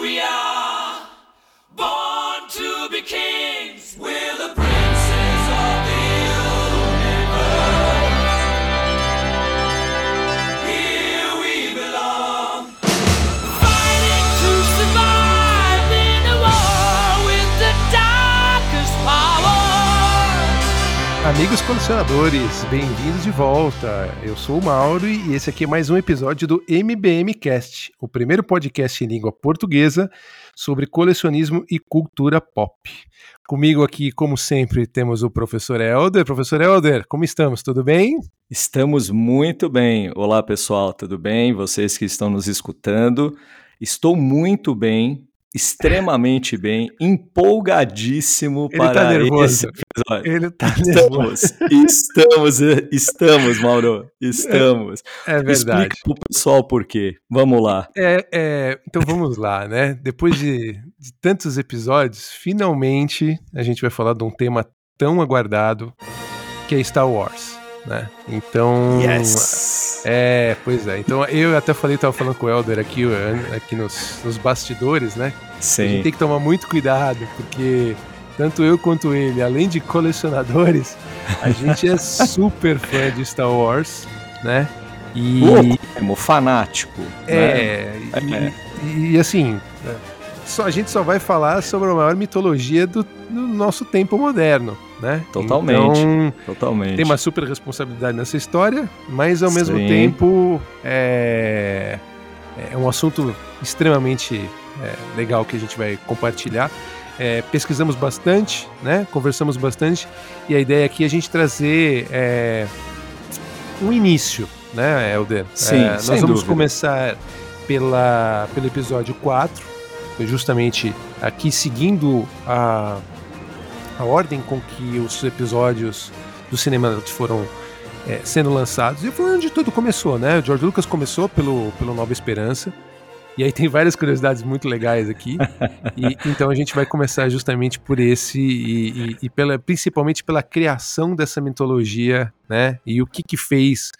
we are, Amigos colecionadores, bem-vindos de volta. Eu sou o Mauro e esse aqui é mais um episódio do MBM Cast, o primeiro podcast em língua portuguesa sobre colecionismo e cultura pop. Comigo aqui, como sempre, temos o professor Helder. Professor Helder, como estamos? Tudo bem? Estamos muito bem. Olá, pessoal, tudo bem? Vocês que estão nos escutando. Estou muito bem, extremamente bem, empolgadíssimo Ele para tá nervoso. esse episódio. Ele tá nervoso. Estamos, estamos, estamos, Mauro, estamos. É verdade. Explica pro pessoal por quê. Vamos lá. É, é, então vamos lá, né? Depois de, de tantos episódios, finalmente a gente vai falar de um tema tão aguardado que é Star Wars, né? Então, Yes! É, pois é. Então eu até falei, tava falando com o Helder aqui, aqui nos, nos bastidores, né? A gente Sim. tem que tomar muito cuidado, porque tanto eu quanto ele, além de colecionadores, a gente é super fã de Star Wars, né? E Louco fanático. né? é, e, É. e- assim, só, a gente só vai falar sobre a maior mitologia do, do nosso tempo moderno, né? Totalmente. Então, Totalmente. tem uma super responsabilidade nessa história, mas ao mesmo Sim. tempo é, é um assunto extremamente é, legal que a gente vai compartilhar. É, pesquisamos bastante, né? Conversamos bastante e a ideia aqui é a gente trazer é, um início, né, Helder? Sim, É, nós vamos dúvida. começar pela, pelo episódio 4, foi justamente aqui seguindo a, a ordem com que os episódios do cinema foram é, sendo lançados. E foi onde tudo começou, né? O George Lucas começou pelo, pelo Nova Esperança. E aí tem várias curiosidades muito legais aqui. E, então a gente vai começar justamente por esse e, e- e pela, principalmente pela criação dessa mitologia, né? E o que que fez,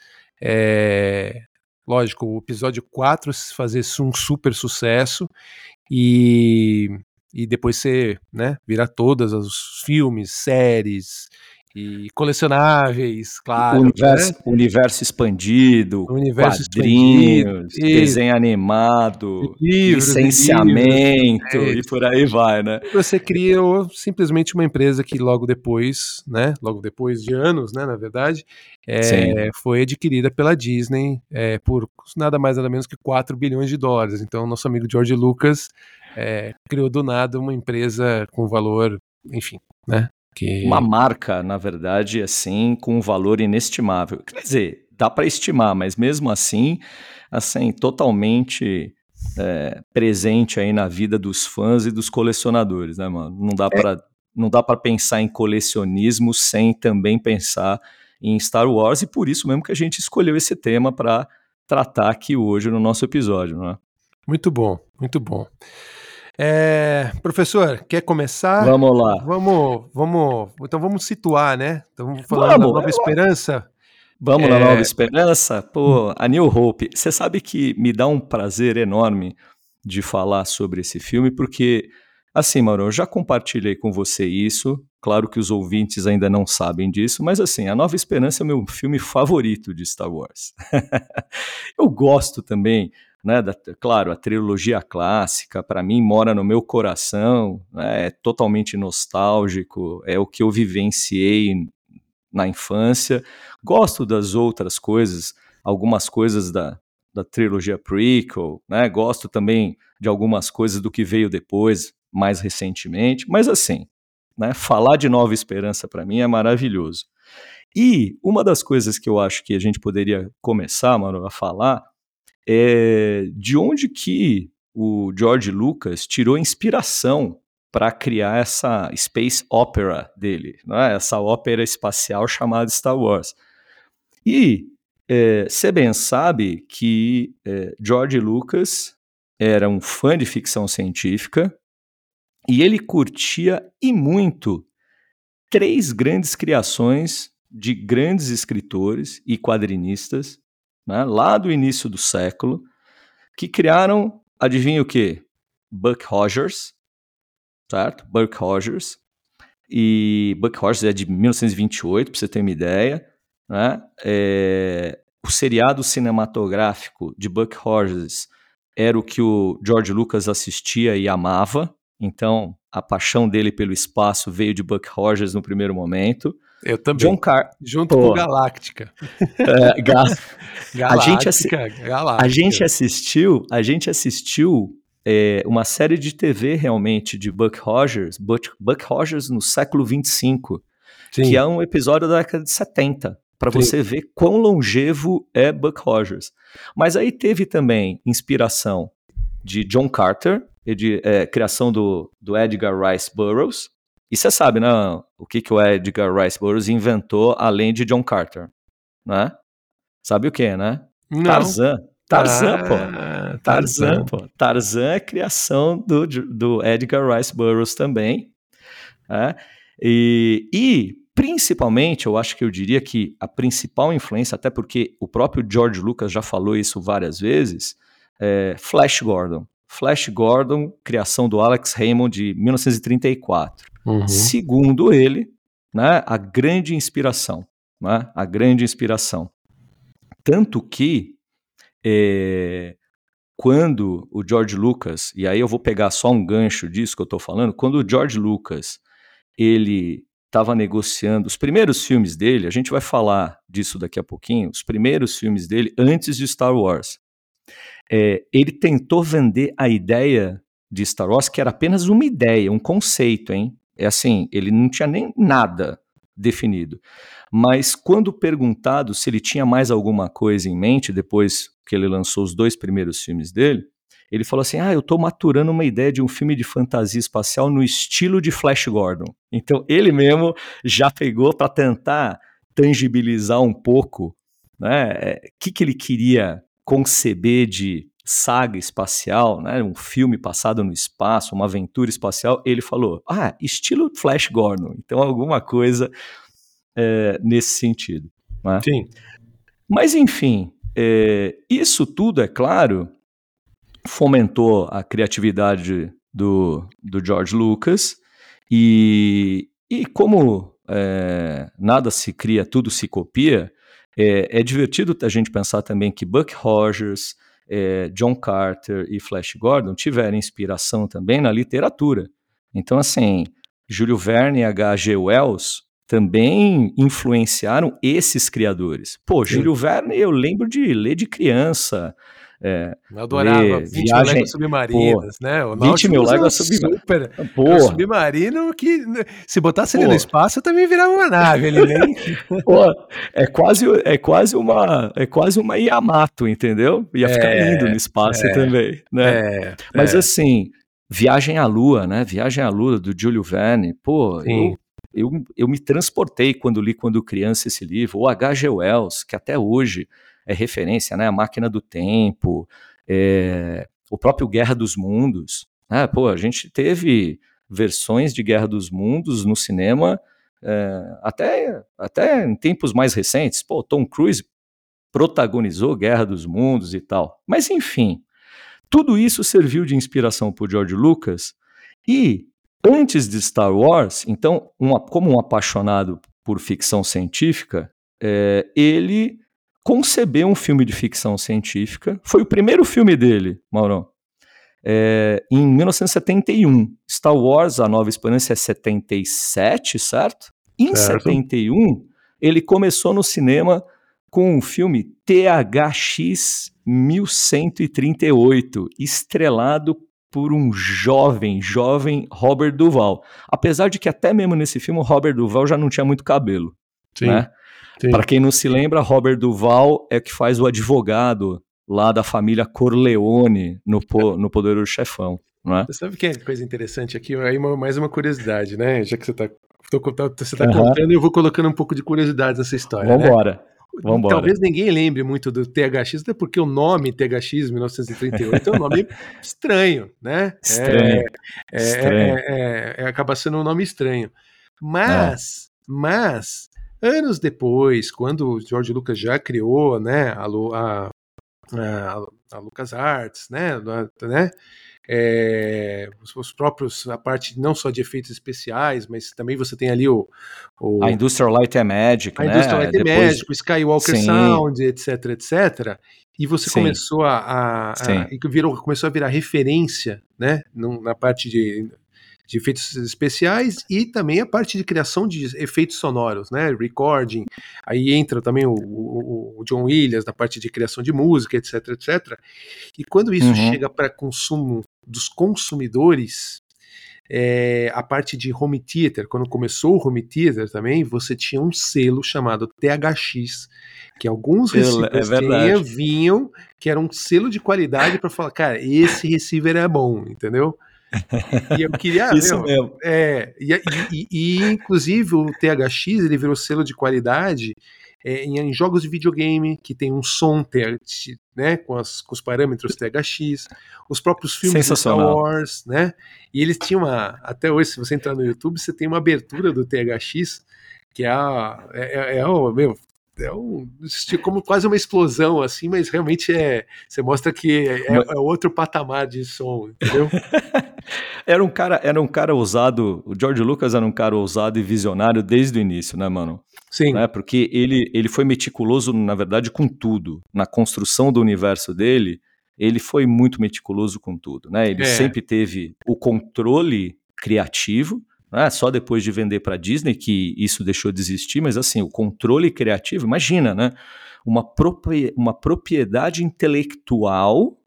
é, lógico, o episódio 4 fazer um super sucesso e, e depois ser, né, virar todas os filmes, séries e colecionáveis, claro. universo, né? universo expandido, universo quadrinhos, expandido, desenho animado, Livros, licenciamento livros, é e por aí vai, né? Você criou simplesmente uma empresa que logo depois, né, logo depois de anos, né, na verdade, é, foi adquirida pela Disney é, por nada mais nada menos que 4 bilhões de dólares. Então, nosso amigo George Lucas é, criou do nada uma empresa com valor, enfim, né, que Uma marca, na verdade, assim, com um valor inestimável. Quer dizer, dá para estimar, mas mesmo assim, assim, totalmente é, presente aí na vida dos fãs e dos colecionadores, né, mano? Não É. dá para não dá para pensar em colecionismo sem também pensar em Star Wars e por isso mesmo que a gente escolheu esse tema para tratar aqui hoje no nosso episódio, né? muito bom, muito bom. É, professor, quer começar? Vamos lá. Vamos, vamos, então vamos situar, né? Então vamos da Nova é, Esperança. Vamos na É. Nova Esperança? Pô, a New Hope. Você sabe que me dá um prazer enorme de falar sobre esse filme, porque, assim, Mauro, eu já compartilhei com você isso. Claro que os ouvintes ainda não sabem disso, mas, assim, A Nova Esperança é o meu filme favorito de Star Wars. eu gosto também. Né, da, claro, a trilogia clássica, para mim, mora no meu coração, né, é totalmente nostálgico, é o que eu vivenciei na infância. Gosto das outras coisas, algumas coisas da, da trilogia prequel, né? Gosto também de algumas coisas do que veio depois, mais recentemente. Mas assim, né? Falar de Nova Esperança para mim é maravilhoso. E uma das coisas que eu acho que a gente poderia começar, mano, a falar é de onde que o George Lucas tirou inspiração para criar essa space opera dele, né? essa ópera espacial chamada Star Wars. E você bem sabe que é, George Lucas era um fã de ficção científica e ele curtia e muito três grandes criações de grandes escritores e quadrinistas, né, lá do início do século, que criaram, adivinha o quê? Buck Rogers, certo? Buck Rogers. E Buck Rogers é de 1928, para você ter uma ideia. Né? É, o seriado cinematográfico de Buck Rogers era o que o George Lucas assistia e amava. Então, a paixão dele pelo espaço veio de Buck Rogers no primeiro momento. Eu também. John Car Junto Pô. com Galáctica. é, Ga- Galáctica, assi- Galáctica. a gente assistiu, a gente assistiu é, uma série de TV realmente de Buck Rogers, Buck, Buck Rogers no século 25, Sim. que é um episódio da década de 70, para você ver quão longevo é Buck Rogers. Mas aí teve também inspiração de John Carter, e de é, criação do, do Edgar Rice Burroughs. E você sabe, né, o que, que o Edgar Rice Burroughs inventou além de John Carter, né? Sabe o que, né? Não. Tarzan. Tarzan, pô. Ah, Tarzan, pô. Tarzan é criação do, do Edgar Rice Burroughs também. né? E, e, principalmente, eu acho que eu diria que a principal influência, até porque o próprio George Lucas já falou isso várias vezes, é Flash Gordon. Flash Gordon, criação do Alex Raymond de 1934. Uhum. Segundo ele, né, a grande inspiração, né, a grande inspiração. Tanto que é, quando o George Lucas, e aí eu vou pegar só um gancho disso que eu estou falando, quando o George Lucas ele estava negociando os primeiros filmes dele, a gente vai falar disso daqui a pouquinho, os primeiros filmes dele antes de Star Wars. É, ele tentou vender a ideia de Star Wars, que era apenas uma ideia, um conceito, hein? É assim, ele não tinha nem nada definido. Mas quando perguntado se ele tinha mais alguma coisa em mente, depois que ele lançou os dois primeiros filmes dele, ele falou assim: Ah, eu estou maturando uma ideia de um filme de fantasia espacial no estilo de Flash Gordon. Então ele mesmo já pegou para tentar tangibilizar um pouco né, o que, que ele queria conceber de saga espacial, né, um filme passado no espaço, uma aventura espacial. Ele falou: Ah, estilo Flash Gordon. Então alguma coisa é, nesse sentido. Né? Sim. Mas, enfim, é, isso tudo, é claro, fomentou a criatividade do, do George Lucas e, e como é, nada se cria, tudo se copia, é, é, divertido a gente pensar também que Buck Rogers, é, John Carter e Flash Gordon tiveram inspiração também na literatura. Então, assim, Júlio Verne e H.G. Wells também influenciaram esses criadores. Pô, Sim. Júlio Verne eu lembro de ler de criança. É, Eu adorava Ler, 20 mil viagem- léguas submarinas, né? O 20 mil Nautilus é léguas submarinas. Super, é um submarino que, né, se botasse ele no espaço, também virava uma nave. Ele nem... pô, é quase, é quase uma, é quase uma Yamato, entendeu? Ia ficar É, lindo no espaço é, também, né? É, Mas é, assim, Viagem à Lua, né? Viagem à Lua do Júlio Verne, pô, Sim. eu, eu, eu me transportei quando li quando criança esse livro. O H.G. Wells, que até hoje é referência, né? A Máquina do Tempo, é, o próprio Guerra dos Mundos. Né? Pô, a gente teve versões de Guerra dos Mundos no cinema é, até, até em tempos mais recentes. Pô, Tom Cruise protagonizou Guerra dos Mundos e tal. Mas enfim, tudo isso serviu de inspiração para George Lucas e antes de Star Wars, então, uma- como um apaixonado por ficção científica, é, ele concebeu um filme de ficção científica. Foi o primeiro filme dele, Maurão. é, em 1971. Star Wars, A Nova Esperança é 77, certo? Em Certo. 71, ele começou no cinema com o filme THX 1138, estrelado por um jovem, jovem Robert Duval. Apesar de que até mesmo nesse filme o Robert Duval já não tinha muito cabelo, sim, né? Para quem não se lembra, Robert Duval é que faz o advogado lá da família Corleone no, po, no Poderoso Chefão, não é? Você sabe que é coisa interessante aqui? Aí uma- mais uma curiosidade, né? Já que você está você tá Aham. contando, eu vou colocando um pouco de curiosidade nessa história. né? Vambora. Vambora. Talvez ninguém lembre muito do THX, até porque o nome THX 1938 é um nome estranho, né? Estranho. É, Estranho. é- é- é- acaba sendo um nome estranho. Mas, mas, anos depois, quando o George Lucas já criou né, a, a- a, a LucasArts, né, né é, os próprios, a parte não só de efeitos especiais, mas também você tem ali o. o a Industrial Light and Magic, a né? Industrial Light and Depois... Magic, o Skywalker Sim. Sound, etc, etc. E você Sim. começou a, a, a virou, começou a virar referência, né, na parte de, de efeitos especiais e também a parte de criação de efeitos sonoros, né, recording. Aí entra também o, o, o John Williams na parte de criação de música, etc, etc. E quando isso Uhum. chega para consumo dos consumidores, é, a parte de home theater, quando começou o home theater também, você tinha um selo chamado THX, que alguns receivers é tinha- vinham, que era um selo de qualidade para falar, cara, esse receiver é bom, entendeu? E eu queria. Isso meu, mesmo. é, e, e- e, inclusive o THX ele virou selo de qualidade é, em, em jogos de videogame que tem um som né, com, as- com os parâmetros THX, os próprios filmes de Star. Wars, né? E eles tinham uma. Até hoje, se você entrar no YouTube, você tem uma abertura do THX, que é a. É, é, é o. Meu, é um, como quase uma explosão, assim, mas realmente é. Você mostra que é, é outro patamar de som, entendeu? Era um cara, era um cara ousado. O George Lucas era um cara ousado e visionário desde o início, né, mano? Sim. Né? Porque ele, ele foi meticuloso, na verdade, com tudo. Na construção do universo dele, ele foi muito meticuloso com tudo, né? Ele É. sempre teve o controle criativo, né? Só depois de vender para Disney que isso deixou de existir, mas assim, o controle criativo, imagina, né? Uma, proprie- uma propriedade intelectual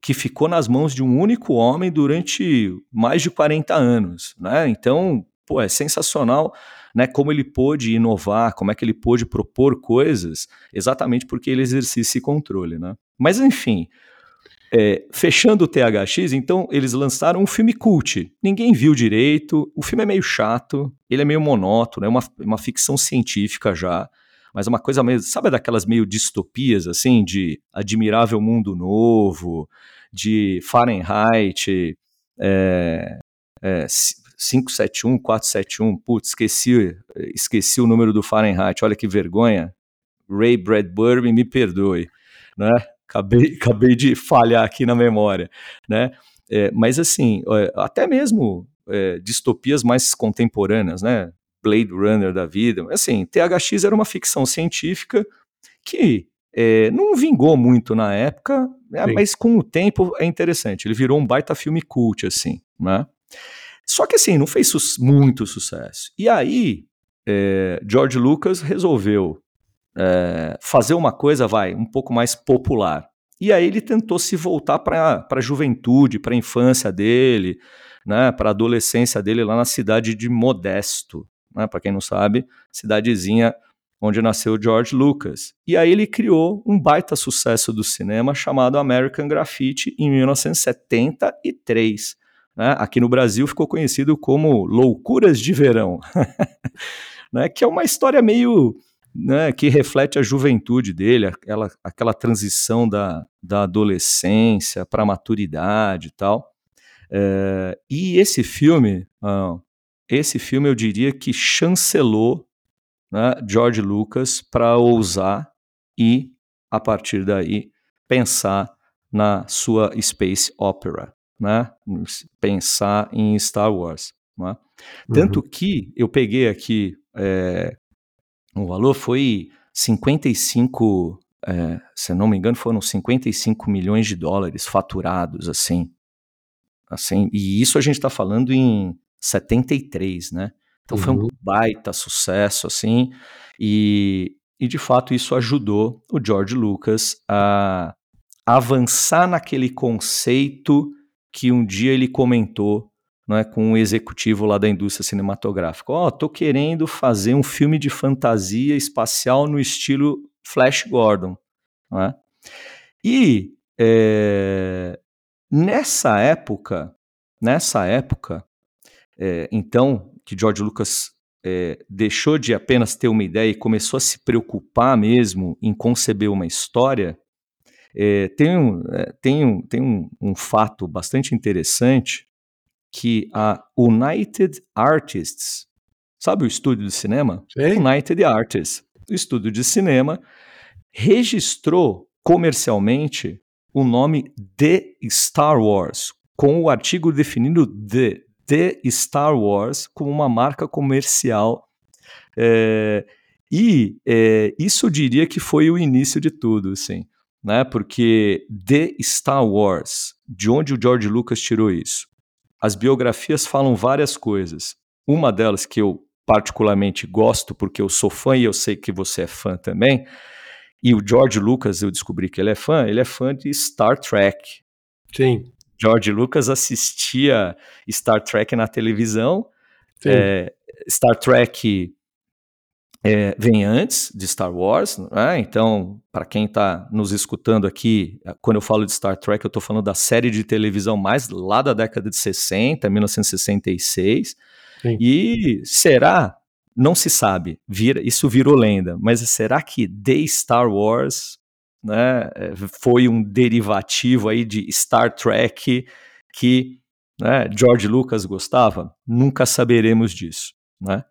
que ficou nas mãos de um único homem durante mais de 40 anos, né? Então, pô, é sensacional, né? Como ele pôde inovar, como é que ele pôde propor coisas, exatamente porque ele exercia esse controle, né? Mas enfim, é, fechando o THX, então eles lançaram um filme cult. Ninguém viu direito, o filme é meio chato, ele é meio monótono, é uma, uma ficção científica já, mas uma coisa meio, sabe daquelas meio distopias, assim, de Admirável Mundo Novo, de Fahrenheit, é, é, 571, 471, putz, esqueci, esqueci o número do Fahrenheit, olha que vergonha. Ray Bradbury, me perdoe, né? Acabei, acabei de falhar aqui na memória, né? É, mas assim, é, até mesmo é, distopias mais contemporâneas, né? Blade Runner da vida, assim, THX era uma ficção científica que é, não vingou muito na época, né, Sim. mas com o tempo é interessante. Ele virou um baita filme cult, assim, né? Só que assim, não fez su- muito sucesso. E aí, é, George Lucas resolveu é, fazer uma coisa, vai, um pouco mais popular. E aí ele tentou se voltar para a juventude, para a infância dele, né, para a adolescência dele lá na cidade de Modesto, né, para quem não sabe, cidadezinha onde nasceu George Lucas. E aí ele criou um baita sucesso do cinema chamado American Graffiti em 1973. Né? Aqui no Brasil ficou conhecido como Loucuras de Verão, né? que é uma história meio né, que reflete a juventude dele, aquela, aquela transição da, da adolescência para a maturidade e tal. É, e esse filme, ah, esse filme eu diria que chancelou né, George Lucas para ousar e, a partir daí, pensar na sua space opera, né? pensar em Star Wars. Né? Tanto que eu peguei aqui é, o valor foi 55, é, se não me engano, foram 55 milhões de dólares faturados, assim. assim e isso a gente está falando em 73, né? Então foi um Uhum. baita sucesso, assim, e, e de fato isso ajudou o George Lucas a avançar naquele conceito que um dia ele comentou né, com um executivo lá da indústria cinematográfica. Ó, oh, tô querendo fazer um filme de fantasia espacial no estilo Flash Gordon. Né? E é, nessa época, nessa época, é, então, que George Lucas é, deixou de apenas ter uma ideia e começou a se preocupar mesmo em conceber uma história, é, tem, um, tem, um, tem um, um fato bastante interessante que a United Artists, sabe o estúdio de cinema? Sei. United Artists, o estúdio de cinema, registrou comercialmente o nome The Star Wars, com o artigo definindo The, The Star Wars como uma marca comercial. É, e é, isso eu diria que foi o início de tudo, assim, né? Porque The Star Wars, de onde o George Lucas tirou isso? As biografias falam várias coisas. Uma delas que eu particularmente gosto, porque eu sou fã e eu sei que você é fã também, e o George Lucas, eu descobri que ele é fã, ele é fã de Star Trek. Sim. George Lucas assistia Star Trek na televisão. É, Star Trek é, vem antes de Star Wars, né? então, para quem está nos escutando aqui, quando eu falo de Star Trek, eu estou falando da série de televisão mais lá da década de 60, 1966. Sim. E será não se sabe, vira, isso virou lenda, mas será que The Star Wars né, foi um derivativo aí de Star Trek que né, George Lucas gostava? Nunca saberemos disso, né?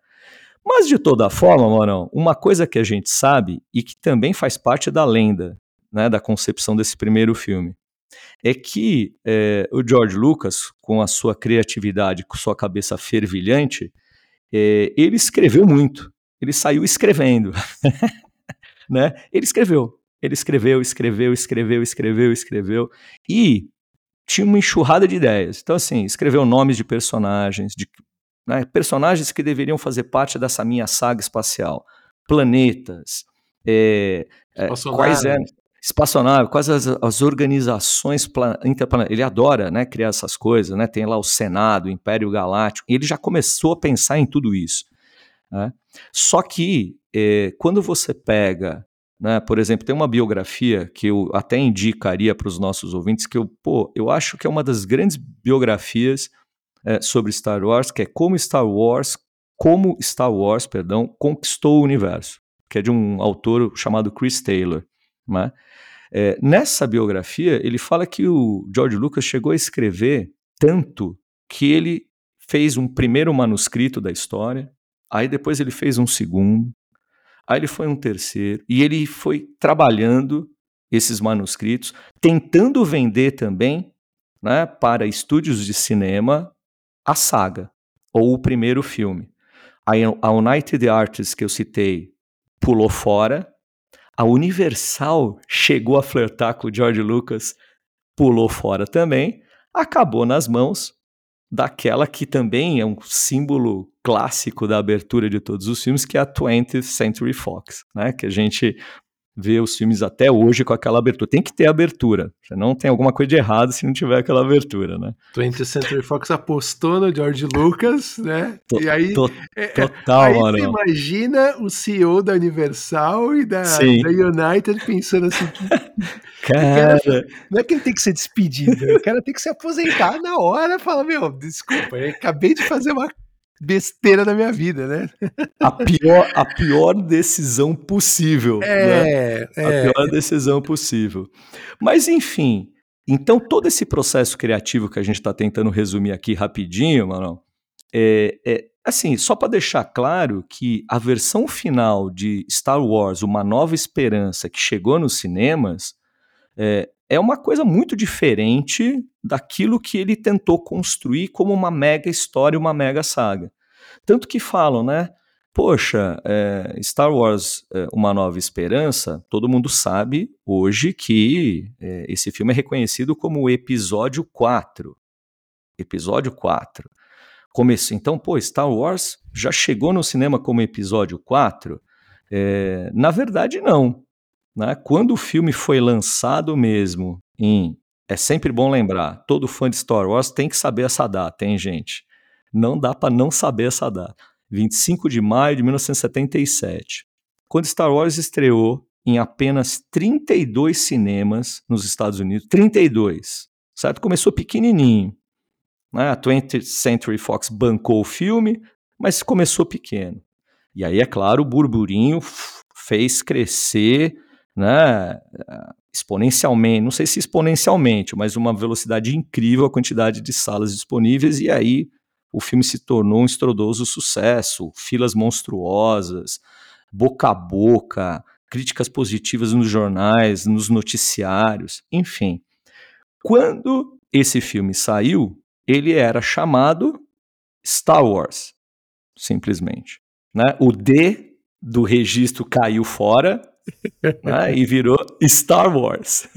Mas de toda forma, Morão, uma coisa que a gente sabe e que também faz parte da lenda, né, da concepção desse primeiro filme, é que é, o George Lucas, com a sua criatividade, com sua cabeça fervilhante, é, ele escreveu muito. Ele saiu escrevendo. né? Ele escreveu. Ele escreveu, escreveu, escreveu, escreveu, escreveu. E tinha uma enxurrada de ideias. Então, assim, escreveu nomes de personagens, de né, personagens que deveriam fazer parte dessa minha saga espacial. Planetas, é, é, quais eram espaçonave, quais as, as organizações interplanetárias. Ele adora né, criar essas coisas, né? Tem lá o Senado, o Império Galáctico. ele já começou a pensar em tudo isso. Né? Só que é, quando você pega, né, por exemplo, tem uma biografia que eu até indicaria para os nossos ouvintes, que eu, pô, eu acho que é uma das grandes biografias é, sobre Star Wars, que é como Star Wars, como Star Wars, perdão, conquistou o universo, que é de um autor chamado Chris Taylor. Né? É, nessa biografia, ele fala que o George Lucas chegou a escrever tanto que ele fez um primeiro manuscrito da história, aí depois ele fez um segundo, aí ele foi um terceiro, e ele foi trabalhando esses manuscritos, tentando vender também né, para estúdios de cinema a saga, ou o primeiro filme. A United Artists que eu citei pulou fora, a Universal chegou a flertar com o George Lucas, pulou fora também, acabou nas mãos daquela que também é um símbolo clássico da abertura de todos os filmes, que é a 20th Century Fox, né? Que a gente ver os filmes até hoje com aquela abertura. Tem que ter abertura. Não tem alguma coisa de errado se não tiver aquela abertura, né? 20th Century Fox apostou no George Lucas, né? E aí, to, é, total, aí mano. Você imagina o CEO da Universal e da, da United pensando assim, que, cara, cara, não é que ele tem que ser despedido, o cara tem que se aposentar na hora, fala, meu, desculpa, acabei de fazer uma besteira da minha vida, né? A pior, a pior decisão possível. É, né? é. A pior decisão possível. Mas, enfim, então todo esse processo criativo que a gente está tentando resumir aqui rapidinho, mano, é, é assim, só para deixar claro que a versão final de Star Wars, Uma Nova Esperança, que chegou nos cinemas, é, é uma coisa muito diferente daquilo que ele tentou construir como uma mega história, uma mega saga. Tanto que falam, né? Poxa, é, Star Wars é, Uma Nova Esperança, todo mundo sabe hoje que é, esse filme é reconhecido como o episódio 4. Episódio 4. Começo, então, pô, Star Wars já chegou no cinema como episódio 4? É, na verdade, não. Né? Quando o filme foi lançado mesmo em. É sempre bom lembrar, todo fã de Star Wars tem que saber essa data, hein, gente? Não dá para não saber essa data. 25 de maio de 1977. Quando Star Wars estreou em apenas 32 cinemas nos Estados Unidos, 32, certo? Começou pequenininho. Né? A 20th Century Fox bancou o filme, mas começou pequeno. E aí, é claro, o burburinho fez crescer né, exponencialmente, não sei se exponencialmente, mas uma velocidade incrível a quantidade de salas disponíveis, e aí o filme se tornou um estrondoso sucesso, filas monstruosas, boca a boca, críticas positivas nos jornais, nos noticiários, enfim. Quando esse filme saiu, ele era chamado Star Wars, simplesmente. Né? O D do registro caiu fora né? e virou Star Wars.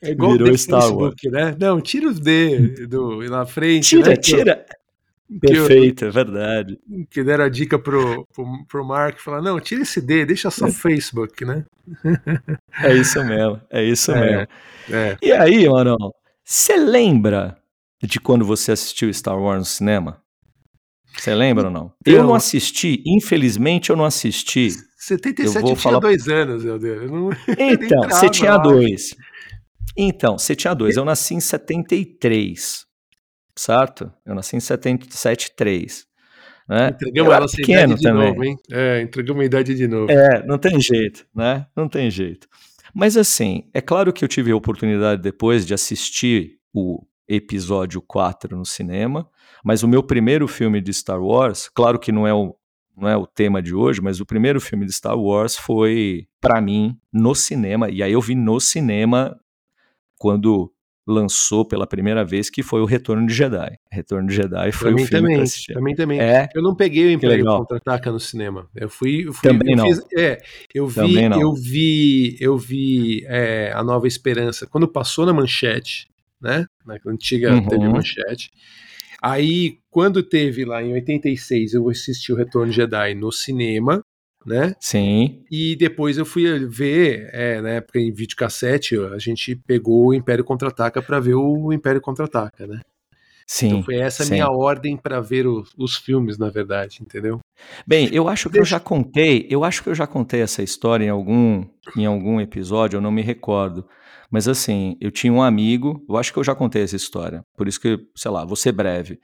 É igual Virou o Star Facebook, né? Não, tira os D do, na frente. Tira, né? Tira. eu- Perfeito, é verdade. Que deram a dica pro, pro, pro Mark falar: não, tira esse D, deixa só Facebook, né? É isso mesmo, é isso É. mesmo. É. E aí, Marão, você lembra de quando você assistiu Star Wars no cinema? Você lembra ou não? Eu Então- não assisti, infelizmente eu não assisti. 77 Eu eu, vou falar- dois anos, meu Deus. Eu não... Então, você tinha dois. Então, você tinha dois. Eu nasci em 73, certo? Eu nasci em 77, 3. Né? Entregamos eu a era nossa pequeno idade de também. novo, hein? É, entregamos a idade de novo. É, não tem jeito, né? Não tem jeito. Mas assim, é claro que eu tive a oportunidade depois de assistir o episódio 4 no cinema, mas o meu primeiro filme de Star Wars, claro que não é o, não é o tema de hoje, mas o primeiro filme de Star Wars foi, pra mim, no cinema, e aí eu vi no cinema quando lançou pela primeira vez, que foi o Retorno de Jedi. Retorno de Jedi foi Pra o filme que eu também, assisti. pra mim também. É, Eu não peguei o Império. Contra-Ataca no cinema. Eu fui, eu fui Também eu não. fiz- é, eu vi, Também não. eu vi, eu vi é, a Nova Esperança quando passou na Manchete, né? Na antiga Uhum. TV Manchete. Aí, quando teve lá em 86, eu assisti o Retorno de Jedi no cinema, né? sim, E depois eu fui ver, é, na época em videocassete, a gente pegou o Império Contra-Ataca pra ver o Império Contra-Ataca, né? sim. Então foi essa a sim. minha ordem pra ver o- os filmes, na verdade, entendeu? Bem, eu acho que eu Deixa- já contei, eu acho que eu já contei essa história em algum, em algum episódio, eu não me recordo. Mas assim, eu tinha um amigo, eu acho que eu já contei essa história, por isso que, sei lá, vou ser breve.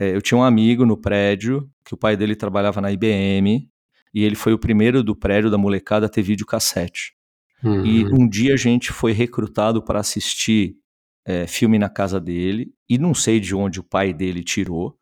É, eu tinha um amigo no prédio, que o pai dele trabalhava na IBM, e ele foi o primeiro do prédio da molecada a ter videocassete. E Uhum. um dia a gente foi recrutado para assistir é, filme na casa dele, e não sei de onde o pai dele tirou,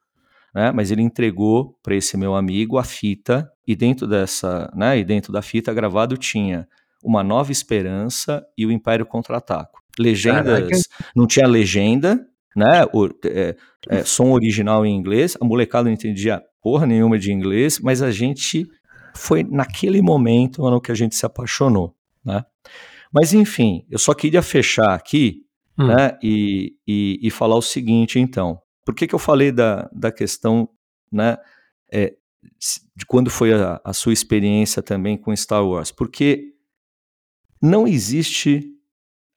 né? Mas ele entregou para esse meu amigo a fita, e dentro dessa, né? E dentro da fita gravado tinha Uma Nova Esperança e o Império Contra-Ataque. Legendas, não tinha legenda, né? O, é, é, som original em inglês, a molecada não entendia porra nenhuma de inglês, mas a gente foi naquele momento mano, que a gente se apaixonou, né? Mas enfim, eu só queria fechar aqui Hum. né, e, e, e falar o seguinte, então. Por que, que eu falei da, da questão né, é, de quando foi a, a sua experiência também com Star Wars? Porque não existe,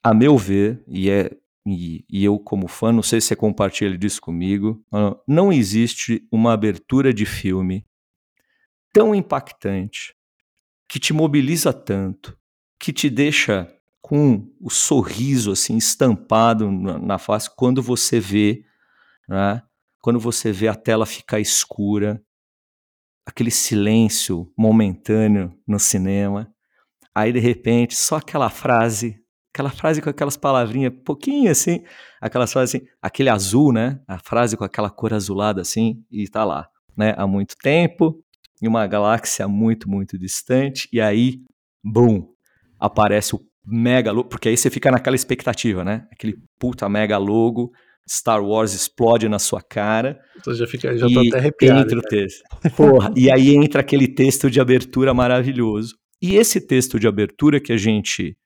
a meu ver, e, é, e, e eu como fã, não sei se você compartilha disso comigo, ah, não existe uma abertura de filme tão impactante, que te mobiliza tanto, que te deixa com o sorriso assim estampado na, na face quando você vê, né? Quando você vê a tela ficar escura, aquele silêncio momentâneo no cinema, aí de repente só aquela frase, aquela frase com aquelas palavrinhas, pouquinho assim, aquelas frases assim, aquele azul, né? A frase com aquela cor azulada assim e tá lá, né? Há muito tempo, em uma galáxia muito, muito distante, e aí, bum, aparece o mega logo, porque aí você fica naquela expectativa, né? Aquele puta mega logo, Star Wars explode na sua cara. Então já, fica, já tô até arrepiado. entra o texto. Porra, e aí entra aquele texto de abertura maravilhoso. E esse texto de abertura que a gente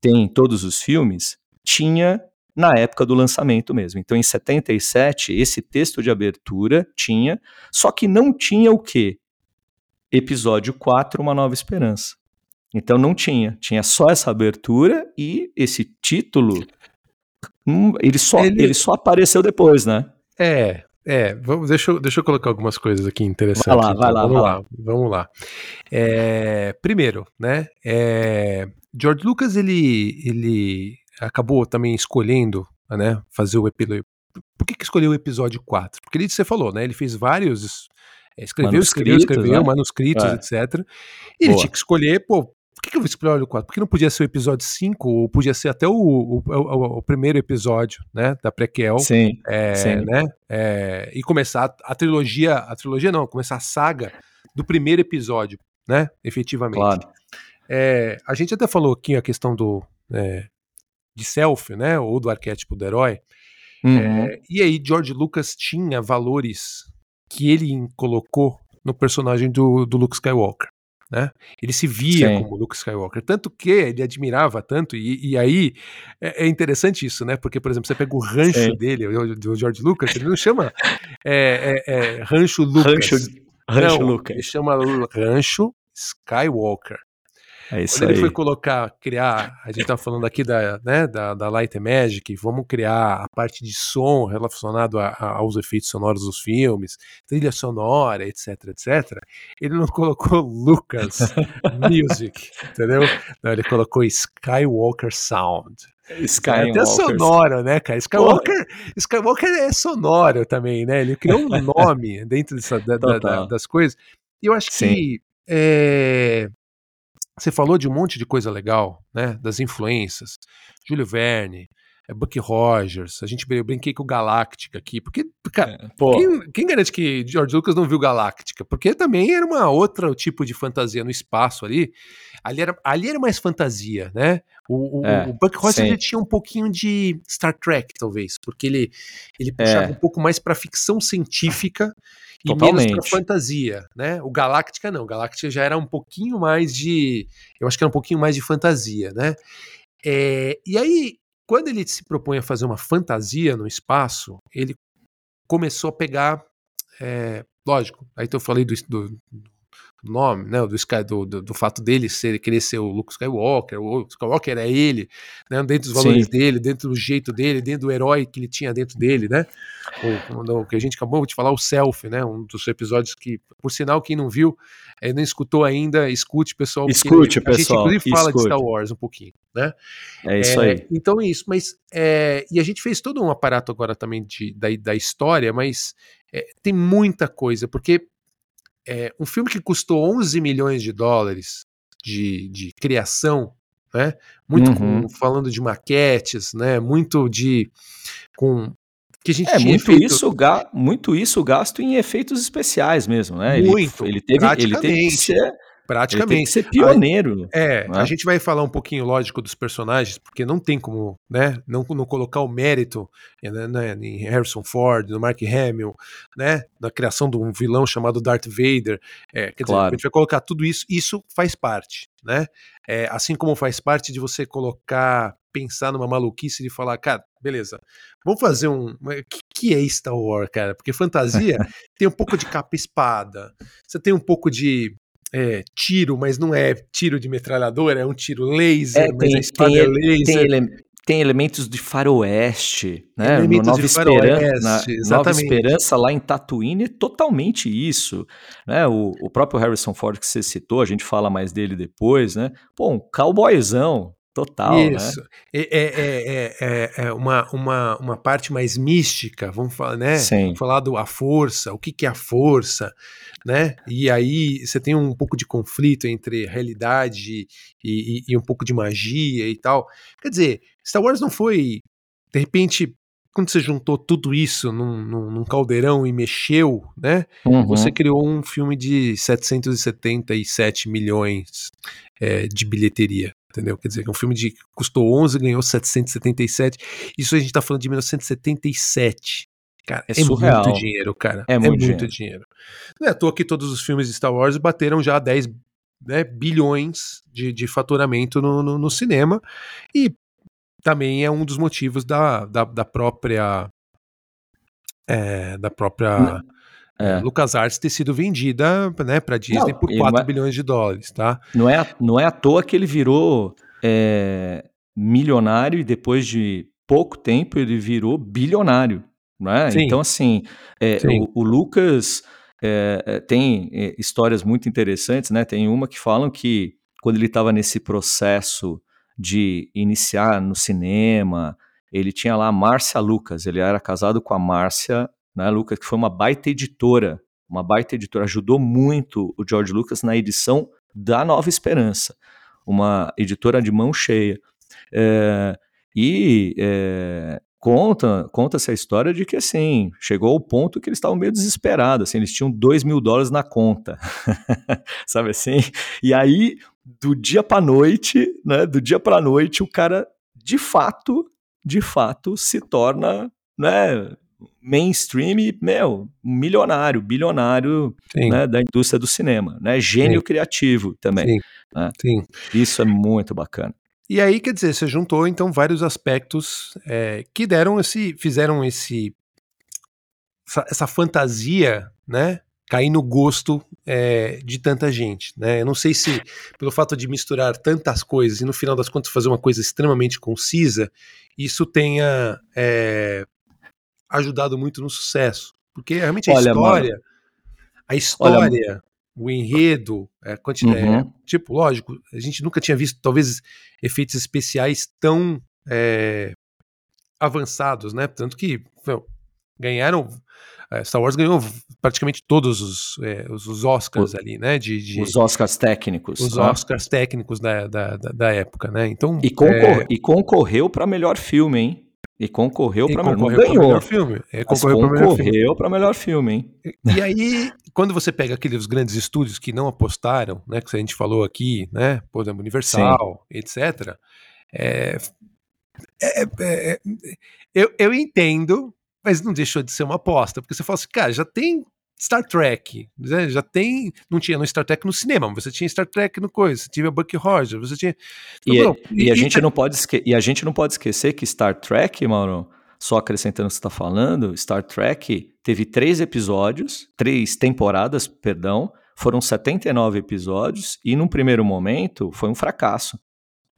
tem em todos os filmes, tinha na época do lançamento mesmo. Então, em 77, esse texto de abertura tinha, só que não tinha o quê? Episódio 4, Uma Nova Esperança. Então não tinha, tinha só essa abertura e esse título, hum, ele, só, Ele- ele... só apareceu depois, né? É, é, vamos, deixa, eu, deixa eu colocar algumas coisas aqui interessantes. Vai lá, então. vai lá, vamos vai lá, vamos lá. É, primeiro, né, é, George Lucas, ele, ele acabou também escolhendo, né, fazer o episódio... Por que, que escolheu o episódio 4? Porque ele, você falou, né, ele fez vários... é, Escreveu, escreveu, escreveu, né? manuscritos, É. etc. E ele tinha que escolher, pô, por que, que eu vou escolher o 4? Por que não podia ser o episódio 5, ou podia ser até o, o, o- o primeiro episódio, né, da prequel, Sim, é, sim. né? É, e começar a, a trilogia, a trilogia não, começar a saga do primeiro episódio, né? Efetivamente. claro. É, a gente até falou aqui a questão do é, de self, né? Ou do arquétipo do herói. Uhum. É, e aí, George Lucas tinha valores que ele colocou no personagem do, do Luke Skywalker. Né? Ele se via Sim. como Luke Skywalker, tanto que ele admirava tanto, e, e aí é, é interessante isso, né? Porque, por exemplo, você pega o rancho Sim. dele, o- do George Lucas, ele não chama é, é, é, Rancho Lucas. Rancho, Rancho não, Lucas. Ele chama Rancho Skywalker. É isso Quando ele aí. foi colocar, criar, a gente tá falando aqui da, né, da, da Light Magic, vamos criar a parte de som relacionado a- a- aos efeitos sonoros dos filmes, trilha sonora, etc, etc. Ele não colocou Lucas Music, entendeu? Não, ele colocou Skywalker Sound. É até Skywalker. sonoro, né, cara? Skywalker, Skywalker é sonoro também, né? Ele criou um nome dentro dessa- da- da- das coisas. E eu acho Sim. que é, você falou de um monte de coisa legal, né? Das influências. Júlio Verne, é Buck Rogers, a gente eu brinquei com o Galáctica aqui, porque, cara, Pô, quem, quem garante que George Lucas não viu Galáctica? Porque também era uma outra tipo de fantasia no espaço ali. Ali era, ali era mais fantasia, né? O, É, o Buck Rogers ele tinha um pouquinho de Star Trek, talvez, porque ele, ele puxava É. um pouco mais para ficção científica e menos para Totalmente. fantasia, né? O Galáctica não, o Galáctica já era um pouquinho mais de, eu acho que era um pouquinho mais de fantasia, né? É, e aí, quando ele se propõe a fazer uma fantasia no espaço, ele começou a pegar, é, lógico, aí eu falei do, do nome, né, do, Sky, do, do, do fato dele ser, querer ser o Luke Skywalker, o Skywalker é ele, né, dentro dos valores Sim. dele, dentro do jeito dele, dentro do herói que ele tinha dentro dele, né, o, o que a gente acabou de falar, o Self, né, um dos episódios que, por sinal, quem não viu, eh, não escutou ainda, escute, pessoal. Escute, a gente, pessoal, inclusive, fala de escute. Star Wars um pouquinho, né. é isso É, aí. Então é isso, mas é, e a gente fez todo um aparato agora também de, da, da história, mas é, tem muita coisa, porque é, um filme que custou 11 milhões de dólares de, de criação, né? Muito Uhum. com, falando de maquetes, né? Muito de com que a gente É, muito feito isso, ga- muito isso gasto em efeitos especiais mesmo, né? Ele- Muito, ele, teve, ele teve que praticamente, ele teve que ser pioneiro. É, né? a gente vai falar um pouquinho, lógico, dos personagens, porque não tem como, né, não, não colocar o mérito né, né, em Harrison Ford, no Mark Hamill, né, na criação de um vilão chamado Darth Vader. É, quer dizer, Claro. a gente vai colocar tudo isso, isso faz parte, né? É, assim como faz parte de você colocar, pensar numa maluquice de falar, cara, beleza, vamos fazer um. O que, que é Star Wars, cara? Porque fantasia tem um pouco de capa e espada, você tem um pouco de é, tiro, mas não é tiro de metralhadora, é um tiro laser, É, mas tem- a espada tem é ele- Tem, laser. ele- tem elementos de faroeste, né? No Elementos Nova, de Esperan- faroeste, na Nova. Esperança, lá em Tatooine, é totalmente isso. Né? O, o próprio Harrison Ford que você citou, a gente fala mais dele depois, né? Pô, um cowboyzão total, né? Isso. É, é, é, é, é uma, uma, uma parte mais mística, vamos falar, né? Sim. Vamos falar do a força, o que, que é a força, né? E aí você tem um pouco de conflito entre realidade e, e- e um pouco de magia e tal. Quer dizer, Star Wars não foi, de repente, quando você juntou tudo isso num, num, num caldeirão e mexeu, né? Uhum. Você criou um filme de 777 milhões é, de bilheteria. Entendeu? Quer dizer, é um filme de que custou 11 ganhou 777. Isso a gente tá falando de 1977. Cara, É é, surreal. muito dinheiro, cara. É muito dinheiro. Não é à toa que todos os filmes de Star Wars bateram já 10 né, bilhões de, de faturamento no, no, no cinema. E também é um dos motivos da, da, da própria. é, da própria. É. LucasArts ter sido vendida né, para Disney Não, por e 4 ma- bilhões de dólares, tá? Não, é, à- não é à toa que ele virou é, milionário e depois de pouco tempo ele virou bilionário. Né? Sim. Então, assim, é, o, o Lucas é, é, tem é, histórias muito interessantes, né? Tem uma que falam que quando ele estava nesse processo de iniciar no cinema, ele tinha lá a Márcia Lucas, ele era casado com a Márcia né, Lucas, que foi uma baita editora, uma baita editora, ajudou muito o George Lucas na edição da Nova Esperança, uma editora de mão cheia. É, e é, conta conta essa história de que assim chegou ao ponto que eles estavam meio desesperados, assim, eles tinham dois mil dólares na conta, sabe assim? E aí do dia para noite, né? Do dia para noite, o cara de fato, de fato, se torna, né? Mainstream, meu, milionário, bilionário né, da indústria do cinema, né? Gênio Sim. criativo também. Sim. Né? Sim. Isso é muito bacana. E aí, quer dizer, você juntou então vários aspectos é, que deram esse, fizeram esse, essa, essa fantasia, né, cair no gosto é, de tanta gente. Né? Eu não sei se pelo fato de misturar tantas coisas e no final das contas fazer uma coisa extremamente concisa, isso tenha é, ajudado muito no sucesso. Porque realmente a Olha, história, mano. a história, Olha, o enredo, é, quantidade, uhum. é, tipo, lógico, a gente nunca tinha visto talvez efeitos especiais tão é, avançados, né? Tanto que meu, ganharam é, Star Wars ganhou praticamente todos os, é, os Oscars o, ali, né? De, de, os Oscars técnicos. Os tá? Oscars técnicos da, da, da, época, né? Então, e, concor é... e concorreu para melhor filme, hein? E concorreu para melhor, melhor filme. É, concorreu para melhor melhor filme, hein? E, e, aí, quando você pega aqueles grandes estúdios que não apostaram, né? Que a gente falou aqui, né? Por exemplo, Universal, Sim. etc. É, é, é, eu, eu entendo mas não deixou de ser uma aposta, porque você fala assim, cara, já tem Star Trek, né? já tem, não tinha no Star Trek no cinema, mas você tinha Star Trek no coisa, você tinha Bucky Rogers, você tinha... Então, e, e, a gente não pode esque... e a gente não pode esquecer que Star Trek, Mauro, só acrescentando o que você está falando, Star Trek teve três episódios, três temporadas, perdão, foram 79 episódios, e num primeiro momento foi um fracasso.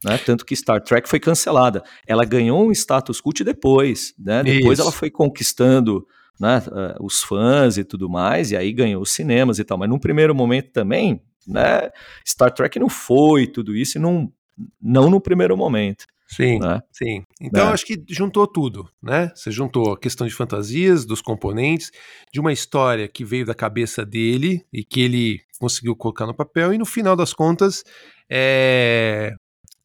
Né? Tanto que Star Trek foi cancelada. Ela ganhou um status cult depois, né? Depois Isso. ela foi conquistando né, uh, os fãs e tudo mais, e aí ganhou os cinemas e tal. Mas num primeiro momento também, né? Star Trek não foi tudo isso, e não, não no primeiro momento. Sim, né? sim. Então é. acho que juntou tudo, né? Você juntou a questão de fantasias, dos componentes, de uma história que veio da cabeça dele e que ele conseguiu colocar no papel, e no final das contas, é,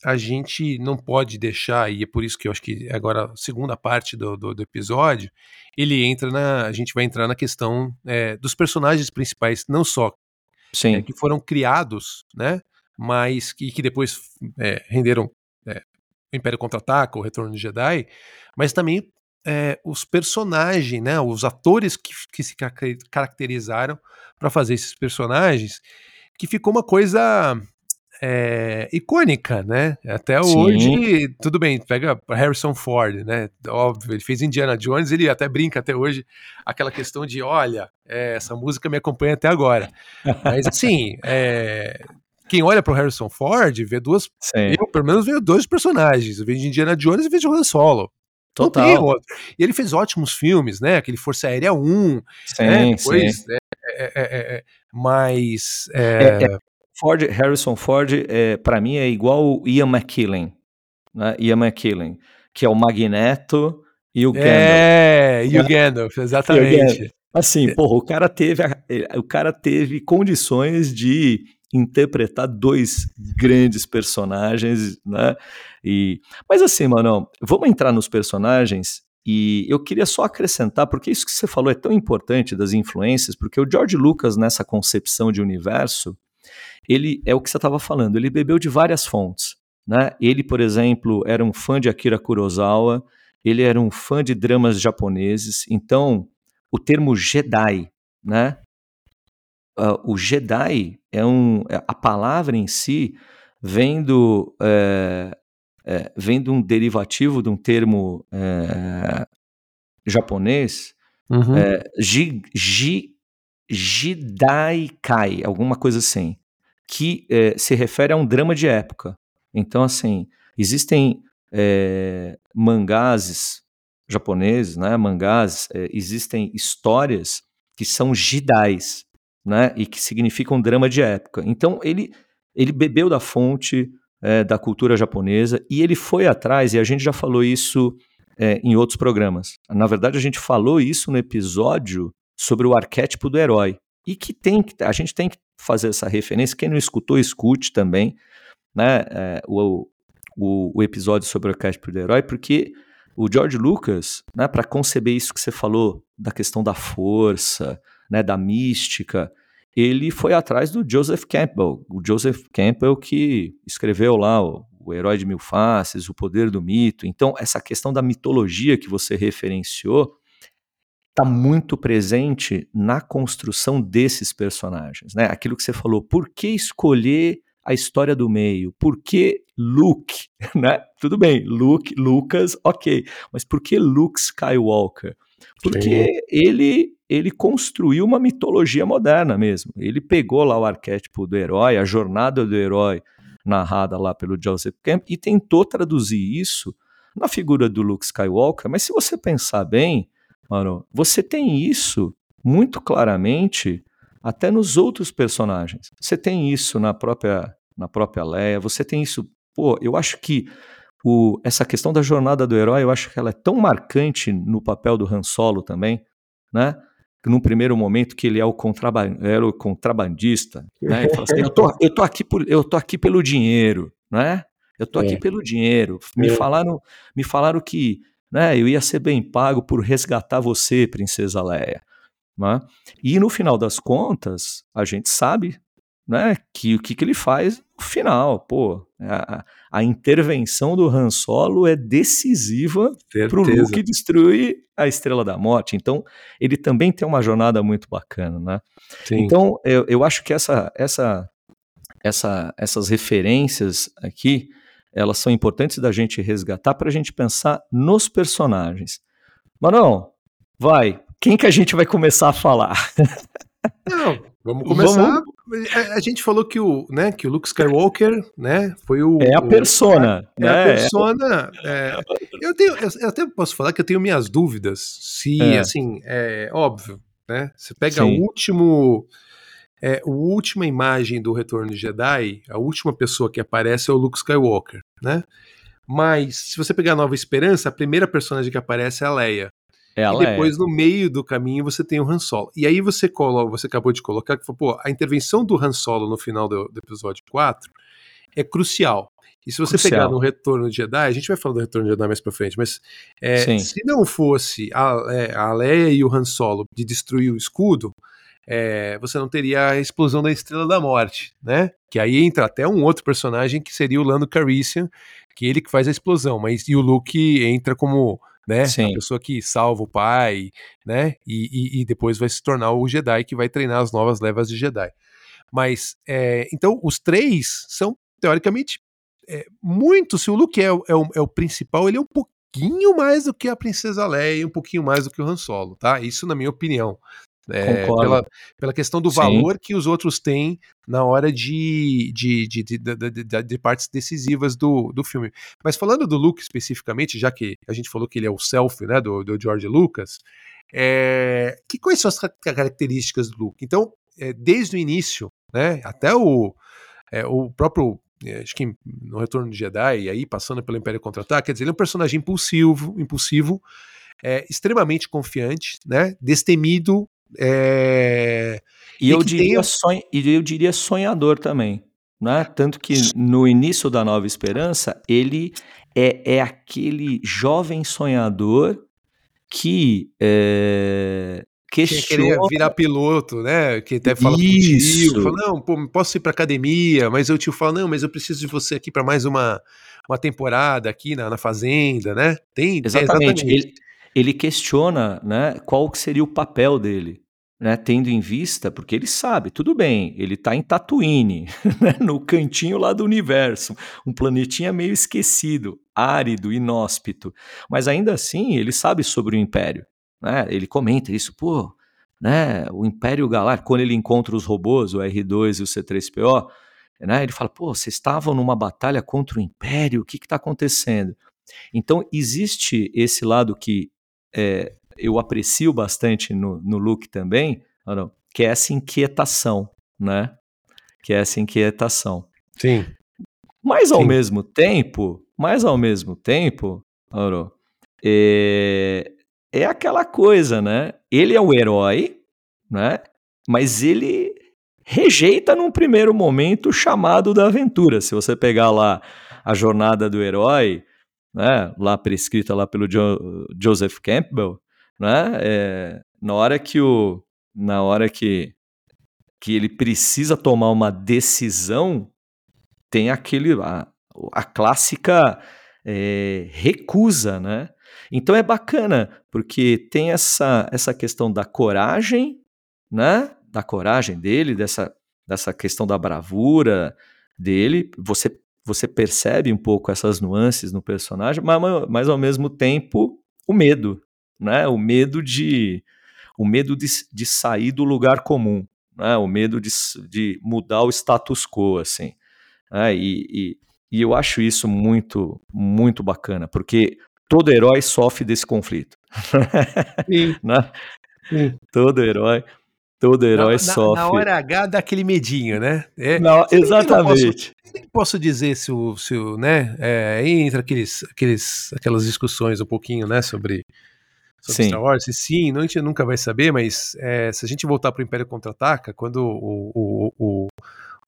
a gente não pode deixar, e é por isso que eu acho que agora a segunda parte do, do, do episódio, ele entra na. A gente vai entrar na questão é, dos personagens principais, não só é, que foram criados, né? Mas que, que depois é, renderam é, o Império Contra-Ataca, o Retorno de Jedi, mas também é, os personagens, né? Os atores que, que se caracterizaram para fazer esses personagens, que ficou uma coisa é, icônica, né? Até Sim. hoje, tudo bem, pega Harrison Ford, né? Óbvio, ele fez Indiana Jones, ele até brinca até hoje aquela questão de, olha, é, essa música me acompanha até agora. Mas assim, é, quem olha para o Harrison Ford vê duas, eu pelo menos vejo dois personagens, eu vejo Indiana Jones e vejo Han Solo. Total. E ele fez ótimos filmes, né? Aquele Força Aérea 1, sim, né? Depois, sim. É, é, é, mas Ford, Harrison Ford, é, para mim, é igual o Ian McKellen, né? Ian McKellen, que é o Magneto e o Gandalf. É, e o Gandalf, exatamente. O Gandalf. Assim, é. porra, o cara teve, o cara teve condições de interpretar dois grandes personagens, né? E, mas assim, mano, vamos entrar nos personagens e eu queria só acrescentar, porque isso que você falou é tão importante das influências, porque o George Lucas, nessa concepção de universo, ele é o que você estava falando, ele bebeu de várias fontes. Né? Ele, por exemplo, era um fã de Akira Kurosawa, ele era um fã de dramas japoneses, então o termo Jedi, né? Uh, o Jedi é um. É, a palavra em si vem do, é, é, vem de um derivativo de um termo é, japonês, uhum. é, ji, ji, Jidaikai, alguma coisa assim que é, se refere a um drama de época. Então, assim, existem é, japoneses, né, mangás, é, existem histórias que são jidais, né, e que significam drama de época. Então, ele, ele bebeu da fonte da cultura japonesa e ele foi atrás, e a gente já falou isso em outros programas. Na verdade, a gente falou isso no episódio sobre o arquétipo do herói. E que tem a gente tem que fazer essa referência. Quem não escutou, escute também né, é, o, o, o, episódio sobre o arquétipo do herói, porque o George Lucas, né, para conceber isso que você falou da questão da força, né, da mística, ele foi atrás do Joseph Campbell, o Joseph Campbell que escreveu lá o, o Herói de Mil Faces, O Poder do Mito. Então, essa questão da mitologia que você referenciou está muito presente na construção desses personagens, né? Aquilo que você falou, por que escolher a história do meio? Por que Luke, né? Tudo bem, Luke, Lucas, ok, mas por que Luke Skywalker? Porque Sim. ele ele construiu uma mitologia moderna mesmo. Ele pegou lá o arquétipo do herói, a jornada do herói narrada lá pelo Joseph Campbell e tentou traduzir isso na figura do Luke Skywalker. Mas se você pensar bem, mano, você tem isso muito claramente até nos outros personagens. Você tem isso na própria na própria Leia, você tem isso. Pô, eu acho que o, essa questão da jornada do herói, eu acho que ela é tão marcante no papel do Han Solo também, né? num primeiro momento que ele é o, contraban era o contrabandista, né? Assim, eu tô, eu tô aqui por, eu tô aqui pelo dinheiro, né? Eu tô aqui é. pelo dinheiro. Me é. falaram, me falaram que, né, eu ia ser bem pago por resgatar você, princesa Leia, né? E no final das contas, a gente sabe, né, que o que, que ele faz no final, pô, a, a intervenção do Han Solo é decisiva para o Luke destruir a Estrela da Morte. Então, ele também tem uma jornada muito bacana, né? Sim. Então, eu, eu acho que essa, essa, essa, essas referências aqui, elas são importantes da gente resgatar para a gente pensar nos personagens. Marão, vai, quem que a gente vai começar a falar? Não, vamos começar. Vamos... A, a, gente falou que o, né, que o Luke Skywalker, né, foi o. É a persona. O, é, né? é a persona. É, eu, tenho, eu até posso falar que eu tenho minhas dúvidas se, é. assim, é óbvio, né? Você pega Sim. o último. É, a última imagem do Retorno de Jedi, a última pessoa que aparece é o Luke Skywalker, né? Mas se você pegar a Nova Esperança, a primeira personagem que aparece é a Leia. Ela e depois, é. no meio do caminho, você tem o Han Solo. E aí você coloca, você acabou de colocar, que pô, a intervenção do Han Solo no final do, do episódio 4 é crucial. E se você Crucial. pegar no Retorno de Jedi, a gente vai falar do Retorno de Jedi mais pra frente, mas é, se não fosse a, é, a Leia e o Han Solo de destruir o escudo, é, você não teria a explosão da Estrela da Morte, né? Que aí entra até um outro personagem que seria o Lando Calrissian, que ele que faz a explosão, mas e o Luke entra como né? Sim. A pessoa que salva o pai, né? E, e, e, depois vai se tornar o Jedi que vai treinar as novas levas de Jedi. Mas, é, então, os três são, teoricamente, é, muito. Se o Luke é, é, o, é o principal, ele é um pouquinho mais do que a Princesa Leia e um pouquinho mais do que o Han Solo, tá? Isso na minha opinião. É, pela, pela questão do Sim. valor que os outros têm na hora de, de, de, de, de, partes decisivas do, do filme. Mas falando do Luke especificamente, já que a gente falou que ele é o self né, do, do George Lucas, é, que, quais são as características do Luke? Então, é, desde o início, né, até o, é, o próprio é, acho que no Retorno de Jedi, e aí passando pelo Império Contra-Ataque, quer dizer, ele é um personagem impulsivo, impulsivo, é, extremamente confiante, né, destemido é... E, e eu diria sonha... e eu diria sonhador também. Né? Tanto que no início da Nova Esperança, ele é, é aquele jovem sonhador que é, questiona... queria virar piloto, né? Que até fala Isso. pro tio, fala, não, pô, posso ir pra academia, mas o tio fala, não, mas eu preciso de você aqui para mais uma, uma temporada aqui na, na fazenda, né? Tem, exatamente. exatamente. Ele, ele questiona né, qual seria o papel dele. Né, tendo em vista, porque ele sabe, tudo bem, ele está em Tatooine, né, no cantinho lá do universo, um planetinha meio esquecido, árido, inóspito, mas ainda assim ele sabe sobre o Império, né, ele comenta isso, pô, né, o Império Galáctico, quando ele encontra os robôs, o R2 e o C3PO, né, ele fala, pô, vocês estavam numa batalha contra o Império, o que está acontecendo? Então existe esse lado que é, eu aprecio bastante no, no Luke também, que é essa inquietação, né? Que é essa inquietação. Sim. Mas ao Sim. mesmo tempo, mas ao mesmo tempo, é, é aquela coisa, né? Ele é o herói, né? Mas ele rejeita num primeiro momento o chamado da aventura. Se você pegar lá a jornada do herói, né, lá prescrita lá pelo jo Joseph Campbell, né, é, na hora que o na hora que que ele precisa tomar uma decisão, tem aquele a, a clássica é, recusa, né? Então é bacana porque tem essa essa questão da coragem, né? Da coragem dele, dessa dessa questão da bravura dele. Você você percebe um pouco essas nuances no personagem, mas, mas ao mesmo tempo o medo, né? O medo de o medo de, de sair do lugar comum, né? O medo de, de mudar o status quo, assim. Né? E, e, e eu acho isso muito muito bacana, porque todo herói sofre desse conflito. Sim. né? Sim. Todo herói Todo herói na, sofre. Na hora H dá aquele medinho, né? É, não, exatamente. Nem posso, posso, dizer se o, se o né, é, entra aqueles, aqueles, aquelas discussões um pouquinho, né, sobre, sobre sim. Star Wars. E sim, não, a gente nunca vai saber, mas é, se a gente voltar para o Império Contra-Ataca, quando o, o, o,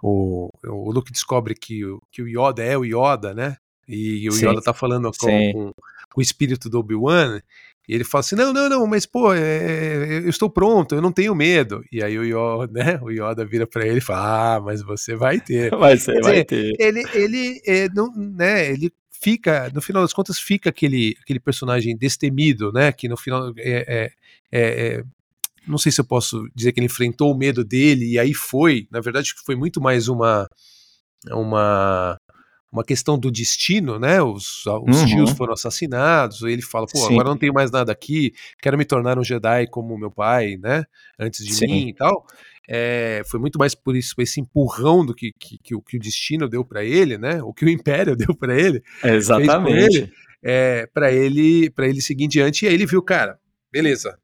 o, o Luke descobre que, que o Yoda é o Yoda, né? E o sim. Yoda tá falando com, com, com o espírito do Obi-Wan, e ele fala assim: não, não, não, mas pô, é, é eu estou pronto, eu não tenho medo. E aí o Yoda, né, o Yoda vira para ele e fala: ah, mas você vai ter. mas você vai ter. Ele, ele, é, não, né, ele fica, no final das contas, fica aquele, aquele personagem destemido, né, que no final é, é, é não sei se eu posso dizer que ele enfrentou o medo dele e aí foi, na verdade, foi muito mais uma uma uma questão do destino, né? Os, os uhum. tios foram assassinados, ele fala, pô, Sim. agora não tenho mais nada aqui, quero me tornar um Jedi como meu pai, né? Antes de Sim. mim e tal. É, foi muito mais por isso, por esse empurrão do que, que, que, o, que o destino deu para ele, né? O que o Império deu para ele. É, exatamente. É, para ele, para ele seguir em diante, e aí ele viu, cara, beleza,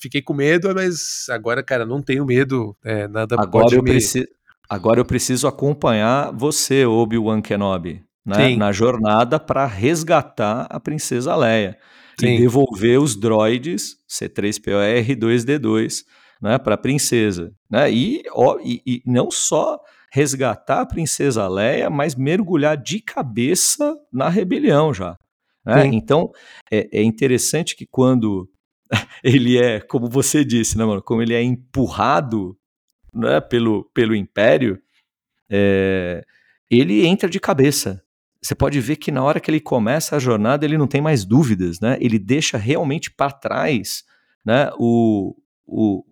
fiquei com medo, mas agora, cara, não tenho medo, é, nada agora eu me... preciso Agora eu preciso acompanhar você, Obi-Wan Kenobi, né, na jornada para resgatar a princesa Leia Sim. e devolver os droids C3PO e R2D2 né, para a princesa. Né? E, ó, e, e, não só resgatar a princesa Leia, mas mergulhar de cabeça na rebelião já. Né? Então é, é interessante que quando ele é, como você disse, né, mano, como ele é empurrado né, pelo, pelo Império, é, ele entra de cabeça. Você pode ver que na hora que ele começa a jornada, ele não tem mais dúvidas, né? Ele deixa realmente para trás né, o, o,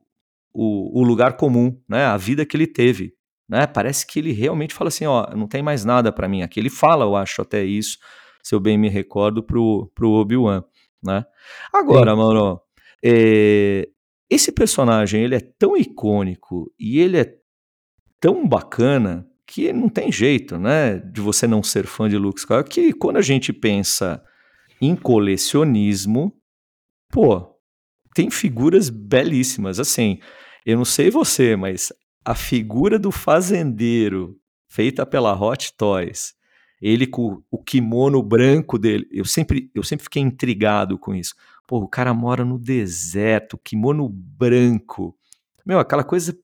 o, o, lugar comum, né, a vida que ele teve. Né? Parece que ele realmente fala assim, ó, não tem mais nada para mim aqui. Ele fala, eu acho até isso, se eu bem me recordo, pro, pro Obi-Wan, né? Agora, Sim. mano, é, esse personagem ele é tão icônico e ele é tão bacana que não tem jeito, né, de você não ser fã de Luke Skywalker, que quando a gente pensa em colecionismo, pô, tem figuras belíssimas, assim, eu não sei você, mas a figura do fazendeiro feita pela Hot Toys, ele com o kimono branco dele, eu sempre, eu sempre fiquei intrigado com isso. Pô, o cara mora no deserto, kimono branco. Meu, aquela coisa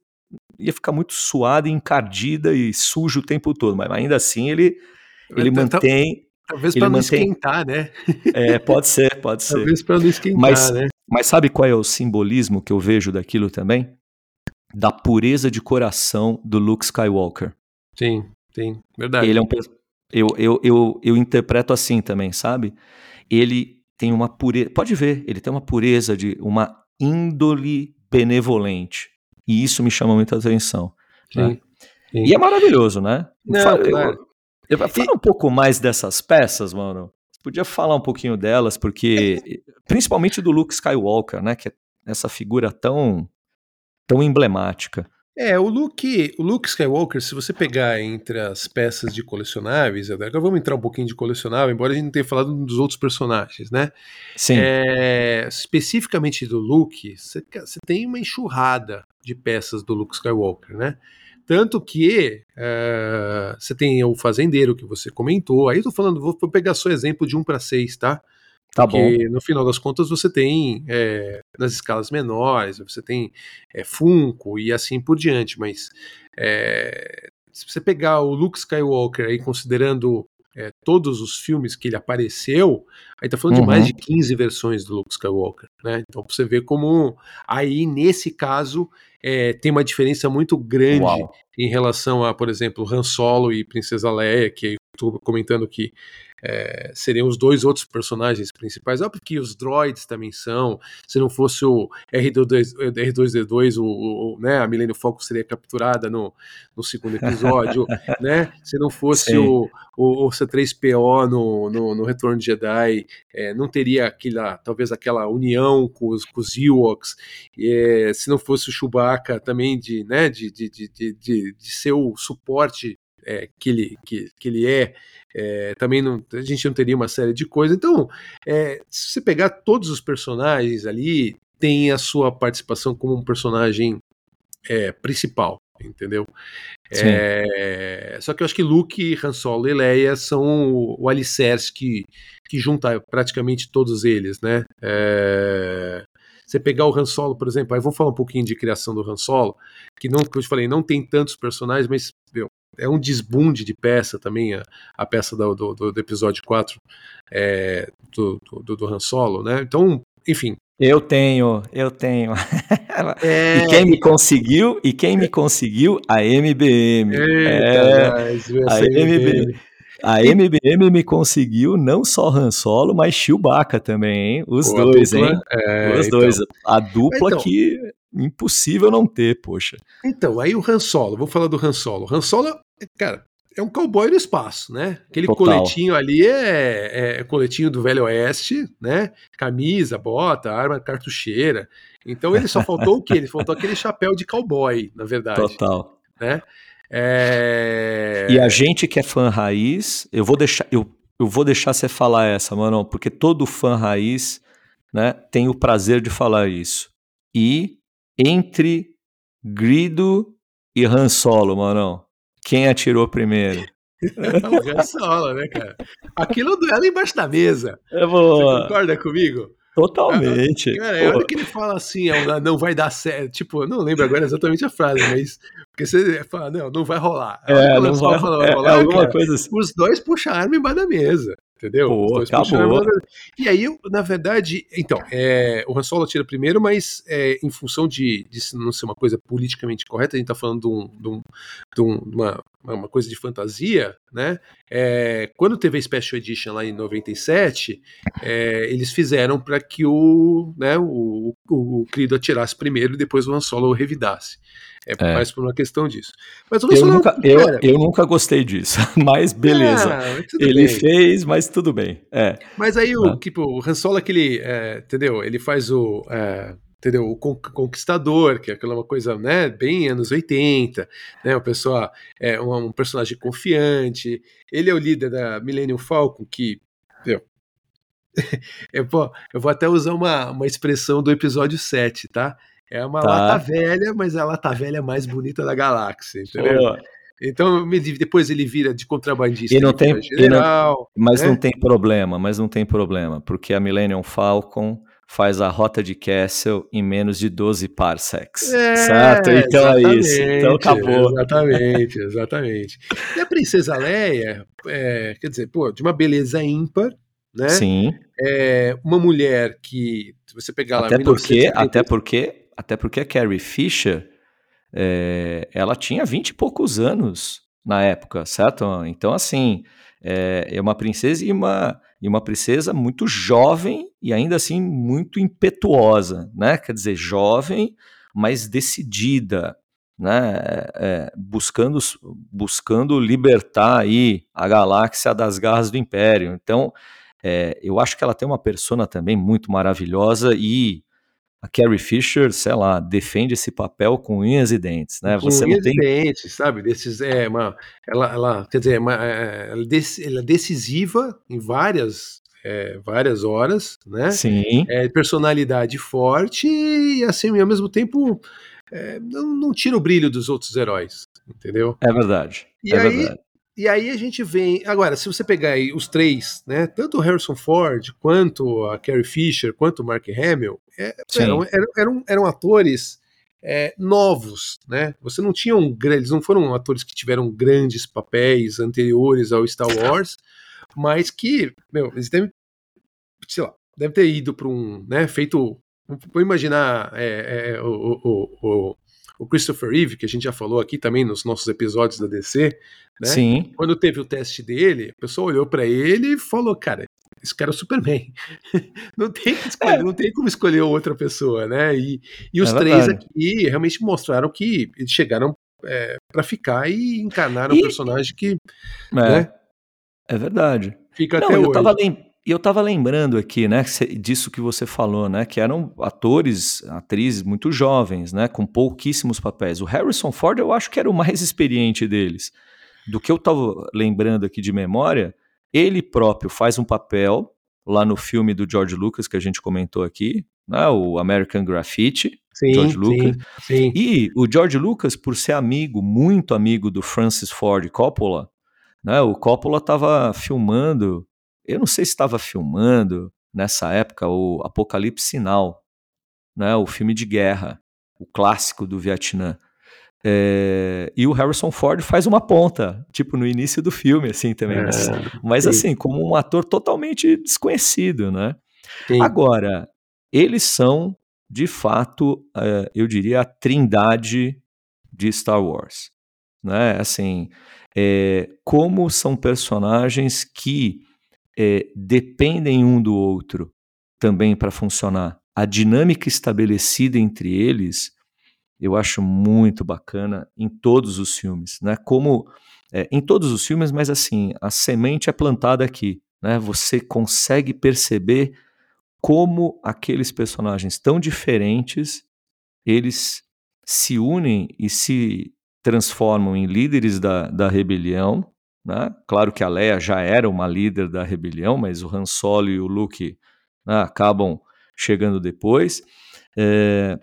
ia ficar muito suada, encardida e sujo o tempo todo, mas ainda assim ele, ele mantém. Talvez para não mantém... esquentar, né? É, pode ser, pode ser. Talvez para não esquentar, mas, né? Mas sabe qual é o simbolismo que eu vejo daquilo também? Da pureza de coração do Luke Skywalker. Sim, sim, verdade. Ele é um eu, eu, eu, eu interpreto assim também, sabe? Ele tem uma pureza. Pode ver, ele tem uma pureza de uma índole benevolente. E isso me chama muita atenção. Né? Sim. E é maravilhoso, né? Não, fala, claro. eu, eu, fala um pouco mais dessas peças, mano. Podia falar um pouquinho delas, porque. principalmente do Luke Skywalker, né? Que é essa figura tão, tão emblemática. É, o Luke, o Luke Skywalker, se você pegar entre as peças de colecionáveis, agora vamos entrar um pouquinho de colecionável, embora a gente não tenha falado dos outros personagens, né? Sim. É, especificamente do Luke, você, tem uma enxurrada de peças do Luke Skywalker, né? Tanto que uh, você tem o fazendeiro que você comentou. Aí eu tô falando, vou pegar só exemplo de 1 para 6, tá? Tá Porque, bom. no final das contas, você tem é, nas escalas menores, você tem é, Funko e assim por diante, mas é, se você pegar o Luke Skywalker aí, considerando é, todos os filmes que ele apareceu, aí tá falando uhum. de mais de 15 versões do Luke Skywalker, né? Então você vê como aí nesse caso é, tem uma diferença muito grande Uau. em relação a, por exemplo, Han Solo e Princesa Leia, que estou comentando que é, seriam os dois outros personagens principais. Óbvio que os droids também são. Se não fosse o R2, R2D2, o, o, né, a Millennium Falcon seria capturada no, no segundo episódio. né? Se não fosse o, o, o, C3PO no, no, no Retorno de Jedi, é, não teria aquela, talvez aquela união com os, com os Ewoks. É, se não fosse o Chewbacca também de, né, de, de, de, de, de ser o suporte é, que, ele, que, que ele é, é, também não, a gente não teria uma série de coisas. Então, é, se você pegar todos os personagens ali, tem a sua participação como um personagem é, principal, entendeu? É, só que eu acho que Luke, Han Solo e Leia são o, o alicerce que, que junta praticamente todos eles, né? É, você pegar o Han Solo, por exemplo, aí vou falar um pouquinho de criação do Han Solo, que não, como eu te falei, não tem tantos personagens, mas meu, é um desbunde de peça também, a, a peça do, do, do, episódio 4 é, do, do, do Han Solo, né? Então, enfim. Eu tenho, eu tenho. É... E quem me conseguiu, e quem me conseguiu? A MBM. Eita, é, a MBM. A MBM me conseguiu não só Han Solo, mas Chewbacca também, hein? Os Pô, dois, dupla, hein? É, Os então. dois. A dupla então, que impossível não ter, poxa. Então, aí o Han Solo, vou falar do Han Solo. Han Solo, cara, é um cowboy no espaço, né? Aquele Total. coletinho ali é, é, coletinho do Velho Oeste, né? Camisa, bota, arma cartucheira. Então ele só faltou o quê? Ele faltou aquele chapéu de cowboy, na verdade. Total. Né? É... E a gente que é fã raiz, eu vou deixar, eu, eu vou deixar você falar essa, mano, porque todo fã raiz, né, tem o prazer de falar isso. E entre Grido e Han Solo, mano. Quem atirou primeiro? o Han Solo, né, cara? Aquilo é um duelo embaixo da mesa. Eu vou... Você concorda comigo? Totalmente. Cara, é hora que ele fala assim, é não vai dar certo. Tipo, eu não lembro agora exatamente a frase, mas. Porque você fala, não, não vai rolar. É, não vai, fala, vai rolar. É, alguma cara, coisa assim. Os dois puxam a arma embaixo da mesa entendeu? Pô, acabou. E aí, na verdade, então, é, o Han Solo atira primeiro, mas é, em função de, de não ser uma coisa politicamente correta, a gente tá falando de, um, de, um, de uma, uma coisa de fantasia, né? É, quando teve a Special Edition lá em 97, é, eles fizeram para que o, né, o, o, o atirasse primeiro e depois o Han Solo revidasse. É, é, mais por uma questão disso. Mas eu, nunca, eu, eu, nunca gostei disso, mas beleza. É, ele bem. fez, mas tudo bem. É. Mas aí o, ah. tipo, o Han Solo, aquele, é, entendeu? Ele faz o, é, entendeu? O Conquistador, que é aquela coisa, né, bem anos 80, né? O pessoa é um, um personagem confiante. Ele é o líder da Millennium Falcon, que, entendeu? eu, vou, eu vou até usar uma, uma expressão do episódio 7, tá? É uma tá. lata velha, mas é a lata velha mais bonita da galáxia, entendeu? Pô. Então, depois ele vira de contrabandista. E não tem, general, não, mas né? não tem problema, mas não tem problema, porque a Millennium Falcon faz a rota de Castle em menos de 12 parsecs. É, certo? Então é isso. Então acabou. Exatamente, exatamente. E a Princesa Leia, é, quer dizer, pô, de uma beleza ímpar, né? Sim. É, uma mulher que, se você pegar até lá... Porque, até porque até porque a Carrie Fisher, é, ela tinha vinte e poucos anos na época, certo? Então, assim, é, é uma princesa e uma, e uma princesa muito jovem e ainda assim muito impetuosa, né? Quer dizer, jovem, mas decidida, né? É, buscando, buscando libertar aí a galáxia das garras do Império. Então, é, eu acho que ela tem uma persona também muito maravilhosa e a Carrie Fisher, sei lá, defende esse papel com unhas e dentes, né? Com Você unhas tem... e dentes, sabe? Desses, é, uma, ela, ela, quer dizer, é uma, é, ela, é decisiva em várias, é, várias horas, né? Sim. É, personalidade forte e, assim, ao mesmo tempo, é, não, não, tira o brilho dos outros heróis, entendeu? É verdade. E é aí, verdade. E aí a gente vem. Agora, se você pegar aí os três, né? Tanto o Harrison Ford, quanto a Carrie Fisher, quanto o Mark Hamill, é, eram, eram, eram, atores é, novos, né? Você não tinha um eles não foram atores que tiveram grandes papéis anteriores ao Star Wars, mas que, meu, eles devem, sei lá, deve ter ido para um, né, feito, vou imaginar é, é, o, o, o, o, Christopher Reeve, que a gente já falou aqui também nos nossos episódios da DC, né? Sim. Quando teve o teste dele, a pessoa olhou para ele e falou, cara, esse cara é o Superman. não, tem escolher, é. não tem como escolher outra pessoa, né? E, e os é três aqui realmente mostraram que eles chegaram é, para ficar e encarnaram e... um personagem que. É, né, é verdade. Fica não, até eu hoje. Tava E eu tava lembrando aqui, né, disso que você falou, né, que eram atores, atrizes muito jovens, né, com pouquíssimos papéis. O Harrison Ford eu acho que era o mais experiente deles. Do que eu tava lembrando aqui de memória, ele próprio faz um papel lá no filme do George Lucas que a gente comentou aqui, né, o American Graffiti, sim, George Lucas. Sim, sim. E o George Lucas, por ser amigo, muito amigo do Francis Ford Coppola, né, o Coppola estava filmando, eu não sei se estava filmando nessa época o Apocalipse Sinal, né, o filme de guerra, o clássico do Vietnã. É, e o Harrison Ford faz uma ponta, tipo no início do filme, assim também. É, mas, mas assim, como um ator totalmente desconhecido, né? Sim. Agora, eles são, de fato, é, eu diria, a trindade de Star Wars. Né? Assim, é, como são personagens que é, dependem um do outro também para funcionar. A dinâmica estabelecida entre eles eu acho muito bacana em todos os filmes, né? Como é, em todos os filmes, mas assim a semente é plantada aqui, né? Você consegue perceber como aqueles personagens tão diferentes eles se unem e se transformam em líderes da, da rebelião. Né? Claro que a Leia já era uma líder da rebelião, mas o Han Solo e o Luke né, acabam chegando depois. É,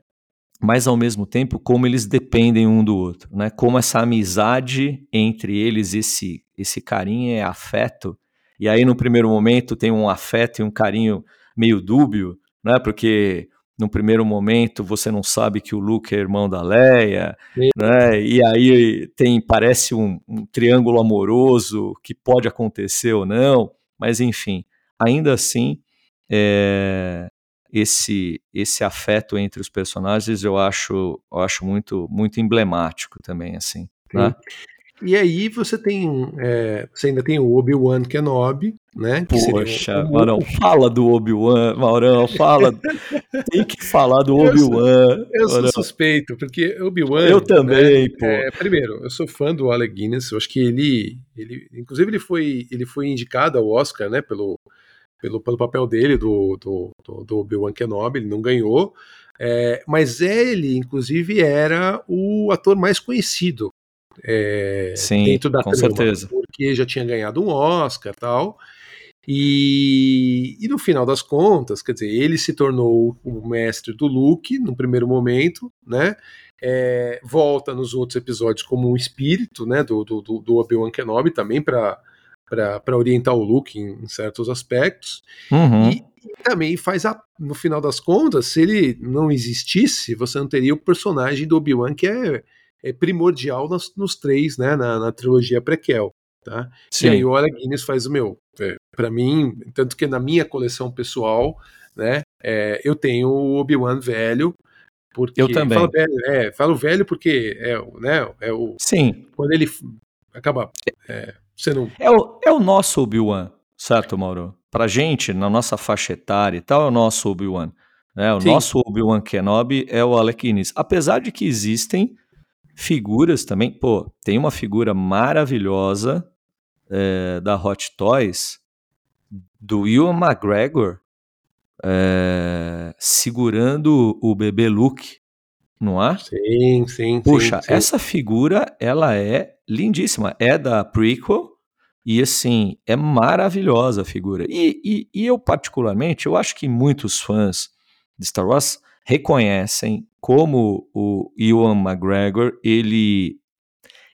mas ao mesmo tempo como eles dependem um do outro, né? Como essa amizade entre eles, esse esse carinho é afeto. E aí no primeiro momento tem um afeto e um carinho meio dúbio, né? Porque no primeiro momento você não sabe que o Luke é irmão da Leia, né? E aí tem parece um, um triângulo amoroso que pode acontecer ou não, mas enfim, ainda assim é, esse esse afeto entre os personagens eu acho eu acho muito muito emblemático também assim né? E aí você tem é, você ainda tem o Obi Wan Kenobi né poxa um... Maurão fala do Obi Wan Maurão fala tem que falar do Obi Wan eu, eu sou suspeito porque Obi Wan eu também né, é, primeiro eu sou fã do Alec Guinness eu acho que ele ele inclusive ele foi ele foi indicado ao Oscar né pelo pelo, pelo papel dele, do, do, do, do Obi-Wan Kenobi, ele não ganhou, é, mas ele, inclusive, era o ator mais conhecido é, Sim, dentro da com trama, certeza. porque já tinha ganhado um Oscar tal. E, e no final das contas, quer dizer, ele se tornou o mestre do Luke no primeiro momento, né? É, volta nos outros episódios como um espírito, né? Do, do, do Obi-Wan Kenobi também para para orientar o Luke em, em certos aspectos. Uhum. E, e, também faz, a, no final das contas, se ele não existisse, você não teria o personagem do Obi-Wan que é, é primordial nos, nos, três, né, na, na trilogia prequel. Tá? Sim. E aí o Alec Guinness faz o meu. É, para mim, tanto que na minha coleção pessoal, né, é, eu tenho o Obi-Wan velho, porque eu também. Falo velho, é, falo velho porque é, né, é o Sim. quando ele acaba é, não... é, o, é o nosso Obi-Wan, certo, Mauro? Pra gente, na nossa faixa etária e tal, é o nosso Obi-Wan. Né? O Sim. nosso Obi-Wan Kenobi é o Alec Guinness. Apesar de que existem figuras também, pô, tem uma figura maravilhosa é, da Hot Toys do Ewan McGregor é, segurando o bebê Luke, não é? Sim, sim. Puxa, sim, sim. essa figura ela é lindíssima. É da prequel e assim é maravilhosa a figura. E, e, e eu particularmente, eu acho que muitos fãs de Star Wars reconhecem como o Ewan McGregor ele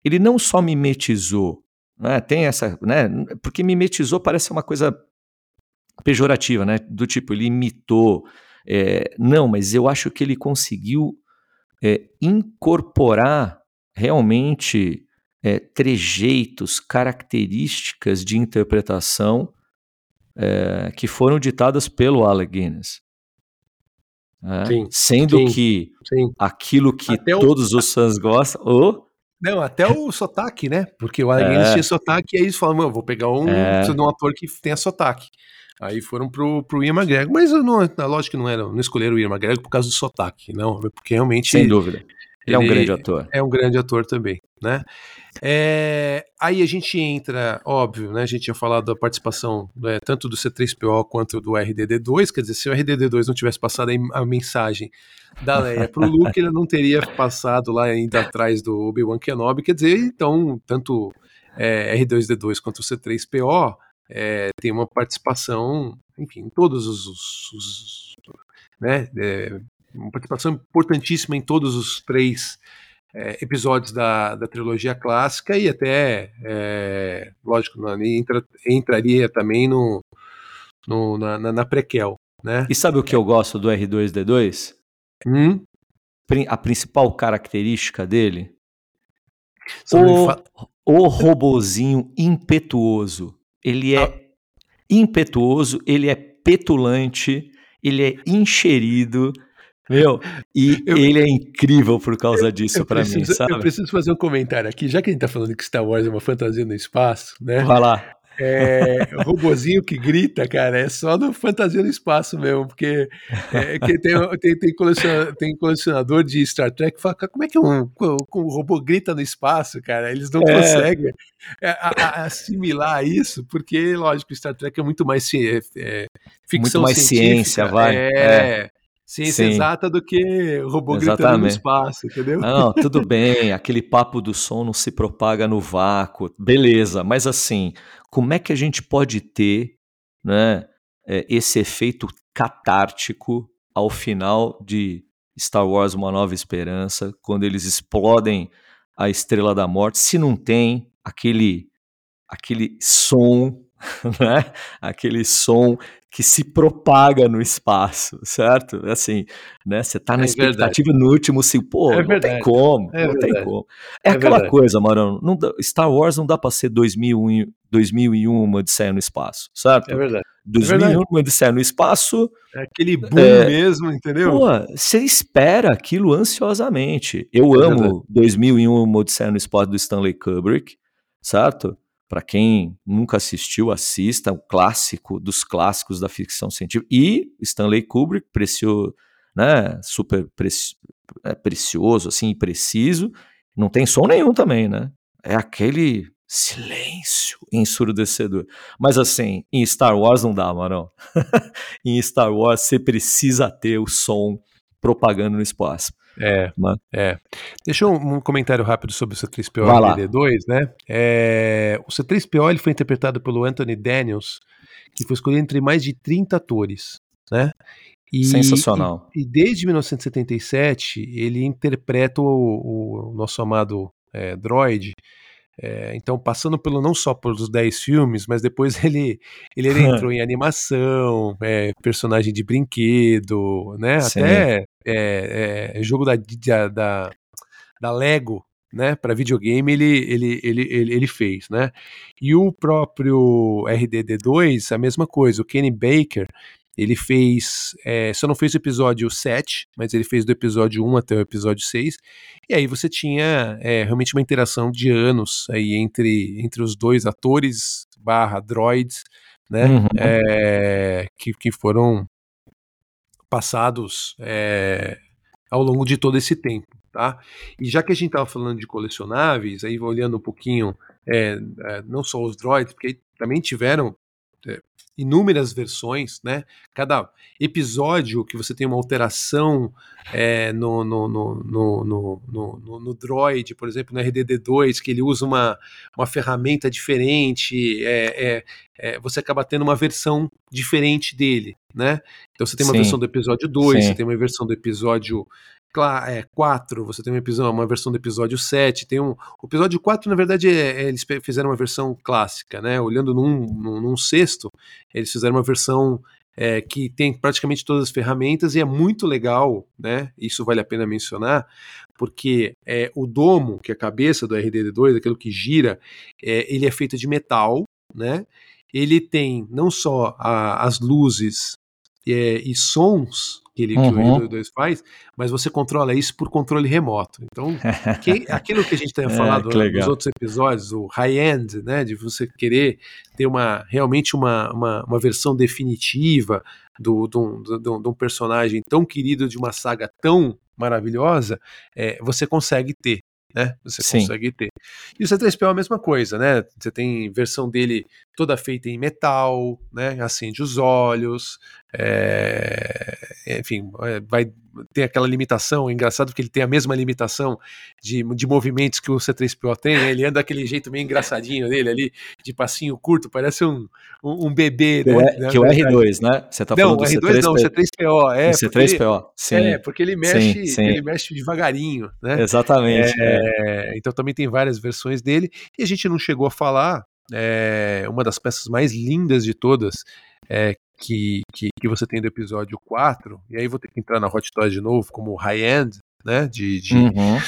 ele não só mimetizou, né? Tem essa, né? Porque mimetizou parece uma coisa pejorativa, né? Do tipo ele imitou. É, não, mas eu acho que ele conseguiu é, incorporar realmente é, trejeitos, características de interpretação é, que foram ditadas pelo Alec Guinness. É, Sim, sendo sim, que Sim. aquilo que Até o- todos os fãs gostam. Oh, Não, até o sotaque, né? Porque o Alec É. Tinha sotaque, e aí eles "Mano, vou pegar um, É. de um ator que tenha sotaque. Aí foram pro, pro Ian McGregor, mas não, na lógica que não era, não escolheram o Ian McGregor por causa do sotaque, não, porque realmente sem dúvida. Ele é um ele- grande ator. é um grande ator também, né? É, aí a gente entra, óbvio, né? A gente tinha falado da participação né, tanto do C3PO quanto do RDD2, quer dizer, se o RDD2 não tivesse passado a, mensagem da Leia pro Luke, ele não teria passado lá ainda atrás do Obi-Wan Kenobi, quer dizer, então, tanto é, R2D2 quanto o C3PO é, tem uma participação, enfim, em todos os, os- os- né, é, uma participação importantíssima em todos os três é, episódios da, da trilogia clássica e até, é, lógico, na- entra- entraria também no, no- na, na, na prequel, né? E sabe o que eu gosto do R2D2? Hum? A principal característica dele? Não O, fa- o robozinho impetuoso. Ele é Ah. impetuoso, ele é petulante, ele é encherido. Meu, e Eu- ele é incrível por causa disso pra mim, sabe? eu preciso fazer um comentário aqui, já que a gente tá falando que Star Wars é uma fantasia no espaço, né? Vai lá. É, robozinho que grita, cara, é só no Fantasia no Espaço mesmo, porque é, tem, tem, tem, colecionador, tem colecionador de Star Trek que fala, "Cara, como é que um, um robô grita no espaço, cara? Eles não É. conseguem é, a- a- assimilar isso, porque, lógico, Star Trek é muito mais ci- é, ficção mais científica, ciência, vai. É, ciência Sim. exata do que robô gritando no Exatamente. espaço, entendeu? Não, tudo bem, aquele papo do som não se propaga no vácuo, beleza, mas assim, como é que a gente pode ter né, é, esse efeito catártico ao final de Star Wars Uma Nova Esperança, quando eles explodem a Estrela da Morte, se não tem aquele, aquele som, né, aquele som que se propaga no espaço, certo? Assim, né? Você tá na É expectativa no último, assim, pô, É não tem verdade. como, É não tem verdade. como. É, É aquela verdade. coisa, Marão, não dá- Star Wars não dá pra ser 2001, 2001 uma Odisseia no espaço, certo? É verdade. 2001 verdade. uma Odisseia no espaço, É aquele boom É. mesmo, entendeu? pô, você espera aquilo ansiosamente. Eu É amo 2001 uma Odisseia no espaço do Stanley Kubrick, certo? Pra quem nunca assistiu, assista, o clássico dos clássicos da ficção científica. E Stanley Kubrick, precio, né, super preci- é, precioso, assim, preciso. Não tem som nenhum também, né? É aquele silêncio ensurdecedor. Mas assim, em Star Wars não dá, Marão. em Star Wars você precisa ter o som propagando no espaço. É, Mas- é. Deixa um, um comentário rápido sobre o C3PO Vai lá. e DD2, né? É, o C3PO ele foi interpretado pelo Anthony Daniels, que foi escolhido entre mais de 30 atores, né? E, Sensacional. E, e desde 1977 ele interpreta o, o nosso amado é, droid. É, então, passando pelo não só pelos 10 filmes, mas depois ele, ele entrou em animação, é, personagem de brinquedo, né? Sim. Até é, é, jogo da, da, da, Lego, né? Para videogame ele, ele, ele, ele, ele fez, né? E o próprio RDD2, a mesma coisa. O Kenny Baker, ele fez. É, só não fez o episódio 7, mas ele fez do episódio 1 até o episódio 6. E aí você tinha é, realmente uma interação de anos aí entre, entre os dois atores barra droids, né? Uhum. É, que, que foram passados é, ao longo de todo esse tempo, tá? E já que a gente estava falando de colecionáveis, aí olhando um pouquinho, é, é, não só os droids, porque também tiveram é, inúmeras versões, né? Cada episódio que você tem uma alteração é, no, no, no, no, no, no, no droid, por exemplo, no RDD2, que ele usa uma, uma ferramenta diferente, é, é, é, você acaba tendo uma versão diferente dele, né? Então você tem uma Sim. versão do episódio 2, Sim. você tem uma versão do episódio é, 4, você tem uma, episódio, uma versão do episódio 7, tem um. O episódio 4, na verdade, é- é- eles fizeram uma versão clássica, né? Olhando num, num, num sexto, eles fizeram uma versão é, que tem praticamente todas as ferramentas e é muito legal, né? Isso vale a pena mencionar, porque é, o domo, que é a cabeça do RDD2, aquilo que gira, é, ele é feito de metal, né? Ele tem não só a, as luzes é, e sons que, ele, uhum. que o uhum. R2 faz, mas você controla isso por controle remoto. Então, que, aquilo que a gente tem é, falado é, nos outros episódios, o high-end, né, de você querer ter uma realmente uma, uma, uma versão definitiva do, do, do, de um personagem tão querido de uma saga tão maravilhosa, é, você consegue ter né? Você Sim. consegue ter. E o C3PO é a mesma coisa, né? Você tem versão dele toda feita em metal, né? Acende os olhos, é... enfim, é, vai ter aquela limitação. É engraçado porque ele tem a mesma limitação de, de movimentos que o C3PO tem, né? Ele anda daquele jeito meio engraçadinho dele ali, de passinho curto, parece um, um, um bebê. Que, né? que o R2, né? Você tá não, falando do R2 C3PO. não, o C3PO. É, o C3PO, sim. É, porque ele mexe, sim, sim. ele mexe devagarinho, né? Exatamente. É, é. Então também tem várias versões dele. E a gente não chegou a falar é, uma das peças mais lindas de todas, é, que, que, que, você tem do episódio 4, e aí vou ter que entrar na Hot Toys de novo, como high-end, né, de, de, uhum.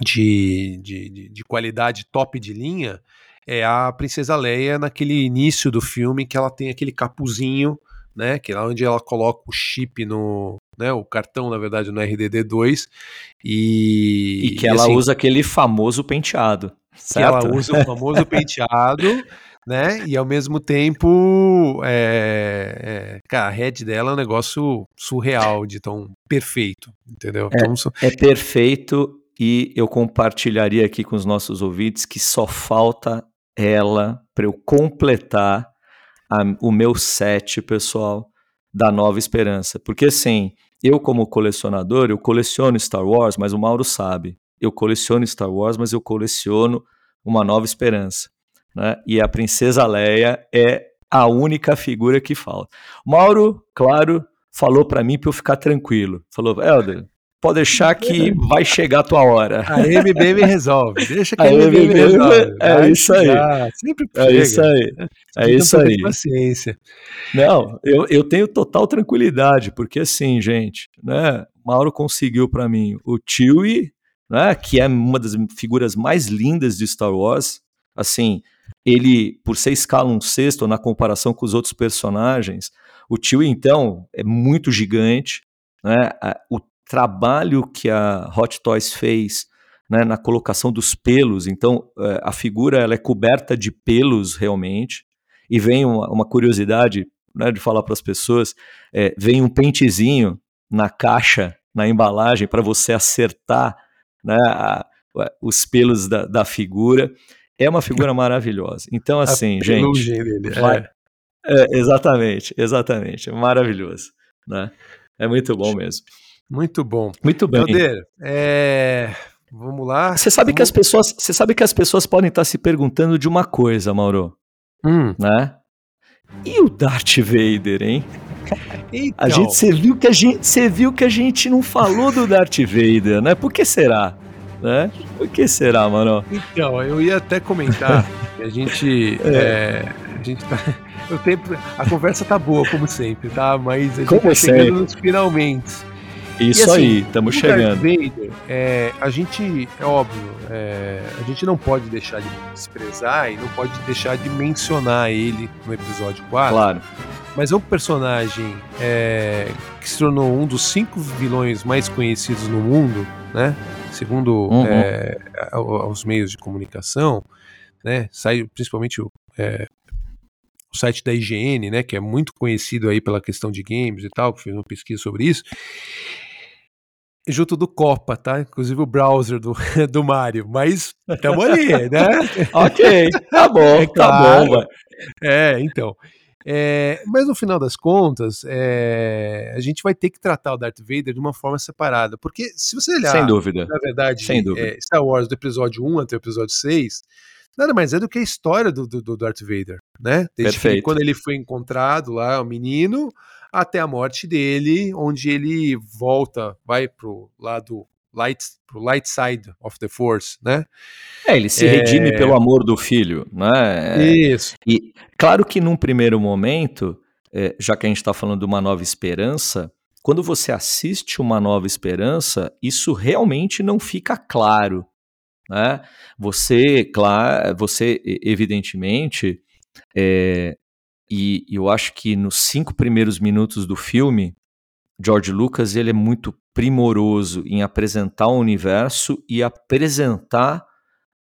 de, de, de, de, qualidade top de linha, é a Princesa Leia naquele início do filme que ela tem aquele capuzinho, né, que é onde ela coloca o chip no, né, o cartão, na verdade, no RDD2, e... E que ela assim, usa aquele famoso penteado. Certo? Que ela usa o famoso penteado, né? E ao mesmo tempo, é, é, cara, a head dela é um negócio surreal, de tão perfeito, entendeu? É, então, é perfeito e eu compartilharia aqui com os nossos ouvintes que só falta ela para eu completar a, o meu set, pessoal, da Nova Esperança. Porque assim, eu como colecionador, eu coleciono Star Wars, mas o Mauro sabe eu coleciono Star Wars, mas eu coleciono Uma Nova Esperança. Né? E a Princesa Leia é a única figura que falta. Mauro, claro, falou para mim para eu ficar tranquilo. Falou, Helder, pode deixar que vai chegar a tua hora. A MBM resolve. Deixa que a, a MBM, resolve. É vai isso aí. Sempre é isso aí. É isso aí. Paciência. Não, eu, eu tenho total tranquilidade, porque assim, gente, né? Mauro conseguiu para mim o Chewie né, que é uma das figuras mais lindas de Star Wars. Assim, ele, por ser escala um sexto na comparação com os outros personagens, o tio, então, é muito gigante. Né? O trabalho que a Hot Toys fez né, na colocação dos pelos, então é, a figura ela é coberta de pelos realmente. E vem uma, uma curiosidade né, de falar para as pessoas: é, vem um pentezinho na caixa, na embalagem, para você acertar né, a, os pelos da, da, figura. É uma figura maravilhosa. Então, assim, a gente. Dele, vai, é. É, exatamente, exatamente. Maravilhoso. Né? É muito bom mesmo. Muito bom. Muito bem. Helder, é... vamos lá. Você sabe, vamos... que as pessoas, você sabe que as pessoas podem estar se perguntando de uma coisa, Mauro. Hum. Né? E o Darth Vader, hein? Então. A gente, você viu que a gente, você viu que a gente não falou do Darth Vader, né? Por que será? Né? Por que será, mano? Então, eu ia até comentar que a gente, é. É, a gente tá, o tempo, a conversa tá boa como sempre, tá? Mas a gente como tá chegando sempre. nos finalmente. Isso assim, aí, estamos chegando. Vader, é, a gente, é óbvio, é, a gente não pode deixar de desprezar e não pode deixar de mencionar ele no episódio 4. Claro. Mas é um personagem é, que se tornou um dos cinco vilões mais conhecidos no mundo, né? Segundo uhum. é, os meios de comunicação, né? Sai principalmente o, é, o site da IGN, né? Que é muito conhecido aí pela questão de games e tal, que fez uma pesquisa sobre isso junto do Copa, tá? Inclusive o browser do, do Mario, mas estamos ali, né? ok, tá bom, é tá bom. É, então. É, mas no final das contas, é, a gente vai ter que tratar o Darth Vader de uma forma separada. Porque se você olhar, Sem dúvida. na verdade, Sem dúvida. É, Star Wars do episódio 1 até o episódio 6, nada mais é do que a história do, do, do Darth Vader, né? Desde Perfeito. que, quando ele foi encontrado lá, o menino, até a morte dele, onde ele volta, vai pro lado light, pro light side of the force, né? É, ele se é... redime pelo amor do filho, né? Isso. E claro que num primeiro momento é, já que a gente está falando de uma nova esperança, quando você assiste uma nova esperança, isso realmente não fica claro. Né? Você, claro, você evidentemente, é, e eu acho que nos cinco primeiros minutos do filme, George Lucas ele é muito primoroso em apresentar o universo e apresentar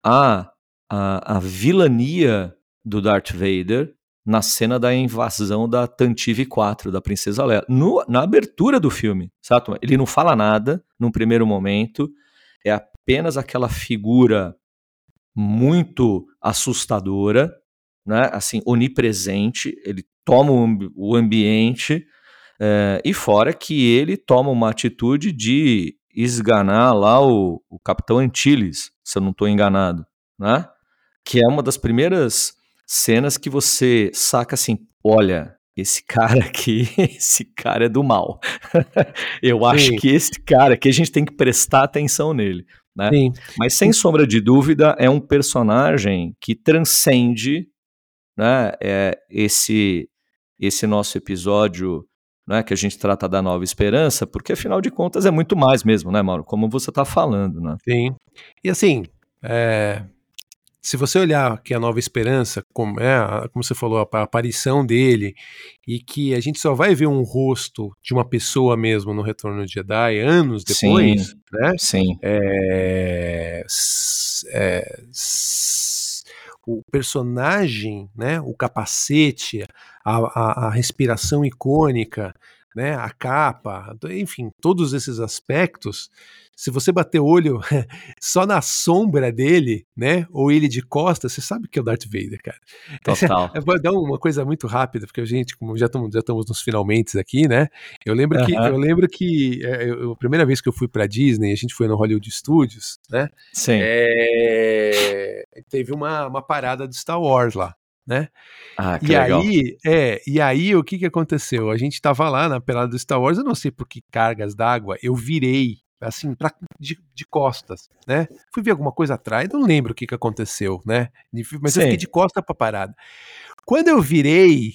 a, a, a vilania do Darth Vader na cena da invasão da Tantive 4, da Princesa Leia. No, na abertura do filme, sabe? Ele não fala nada num primeiro momento, é apenas aquela figura muito assustadora, né? assim, onipresente, ele toma o ambiente, é, e fora que ele toma uma atitude de esganar lá o, o Capitão Antilles, se eu não estou enganado, né? que é uma das primeiras cenas que você saca assim, olha, esse cara aqui, esse cara é do mal. Eu acho Sim. que esse cara aqui a gente tem que prestar atenção nele. Né? Mas sem sombra de dúvida, é um personagem que transcende né, é, esse, esse nosso episódio né, que a gente trata da nova esperança, porque afinal de contas é muito mais mesmo, né, Mauro? Como você está falando, né? Sim. E assim, é, se você olhar que a Nova Esperança, como, é, como você falou, a, aparição dele, e que a gente só vai ver um rosto de uma pessoa mesmo no Retorno de Jedi anos depois, sim, né? Sim. É, é, o personagem, né, o capacete, a, a, a respiração icônica, né, a capa, enfim, todos esses aspectos se você bater o olho só na sombra dele, né? Ou ele de costas, você sabe que é o Darth Vader, cara. Total. Vou dar uma coisa muito rápida, porque a gente, como já estamos já estamos nos finalmente aqui, né? Eu lembro que eu lembro que é, eu, a primeira vez que eu fui para Disney, a gente foi no Hollywood Studios, né? Sim. É, teve uma, uma parada de Star Wars lá né? Ah, que e legal. aí, é, e aí o que que aconteceu? A gente tava lá na pelada do Star Wars, eu não sei por que cargas d'água, eu virei assim, pra, de, de, costas, né? Fui ver alguma coisa atrás, não lembro o que, que aconteceu, né? Mas Sim. eu fiquei de costa pra parada. Quando eu virei,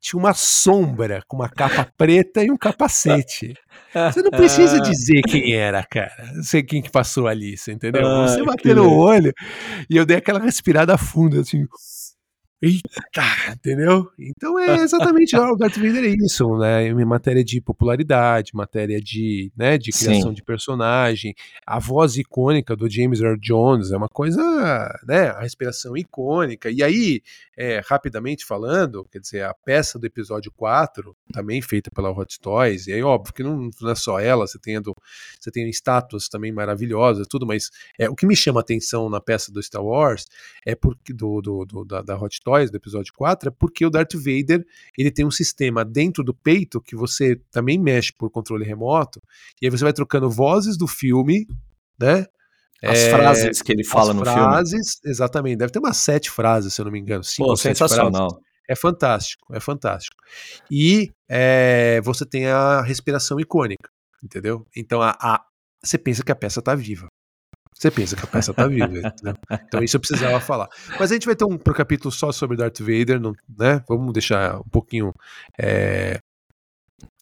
tinha uma sombra com uma capa preta e um capacete. Você não precisa dizer quem era, cara. Não sei quem que passou ali, você entendeu? Você bateu no olho e eu dei aquela respirada funda, assim. Eita, entendeu? Então é exatamente o Darth Vader é isso, né? Em matéria de popularidade, matéria de, né, de criação Sim. de personagem, a voz icônica do James Earl Jones é uma coisa, né? A respiração icônica. E aí, é, rapidamente falando, quer dizer, a peça do episódio 4, também feita pela Hot Toys, e aí óbvio que não, não é só ela, você tem, do, você tem estátuas também maravilhosas, tudo, mas é, o que me chama a atenção na peça do Star Wars é porque do, do, do da, da Hot Toys do episódio 4 é porque o Darth Vader ele tem um sistema dentro do peito que você também mexe por controle remoto, e aí você vai trocando vozes do filme, né? As é, frases que ele fala no frases, filme. frases, exatamente. Deve ter umas sete frases, se eu não me engano. Cinco Pô, sensacional. Frases. É fantástico, é fantástico. E é, você tem a respiração icônica, entendeu? Então a, a, você pensa que a peça está viva. Você pensa que a peça tá viva, né? Então isso eu precisava falar. Mas a gente vai ter um capítulo só sobre Darth Vader, né? Vamos deixar um pouquinho é,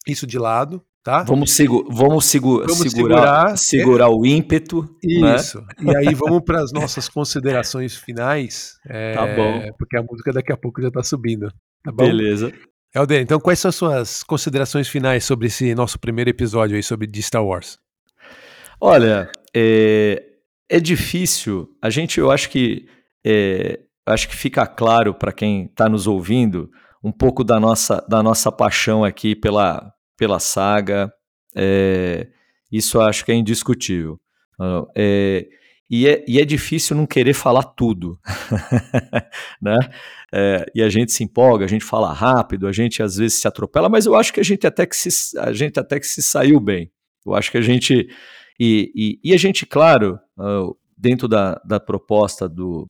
isso de lado, tá? Vamos, segu vamos, segu vamos segurar, segurar, segurar é, o ímpeto. Né? Isso. Né? E aí vamos para as nossas considerações finais. É, tá bom. Porque a música daqui a pouco já tá subindo. Tá bom? Beleza. Helder, então quais são as suas considerações finais sobre esse nosso primeiro episódio aí sobre de Star Wars? Olha, é, é difícil. A gente, eu acho que é, acho que fica claro para quem está nos ouvindo um pouco da nossa, da nossa paixão aqui pela, pela saga. É, isso acho que é indiscutível. É, e, é, e é difícil não querer falar tudo, né? É, e a gente se empolga, a gente fala rápido, a gente às vezes se atropela, mas eu acho que a gente até que se, a gente até que se saiu bem. Eu acho que a gente e, e, e a gente, claro, uh, dentro da, da proposta do,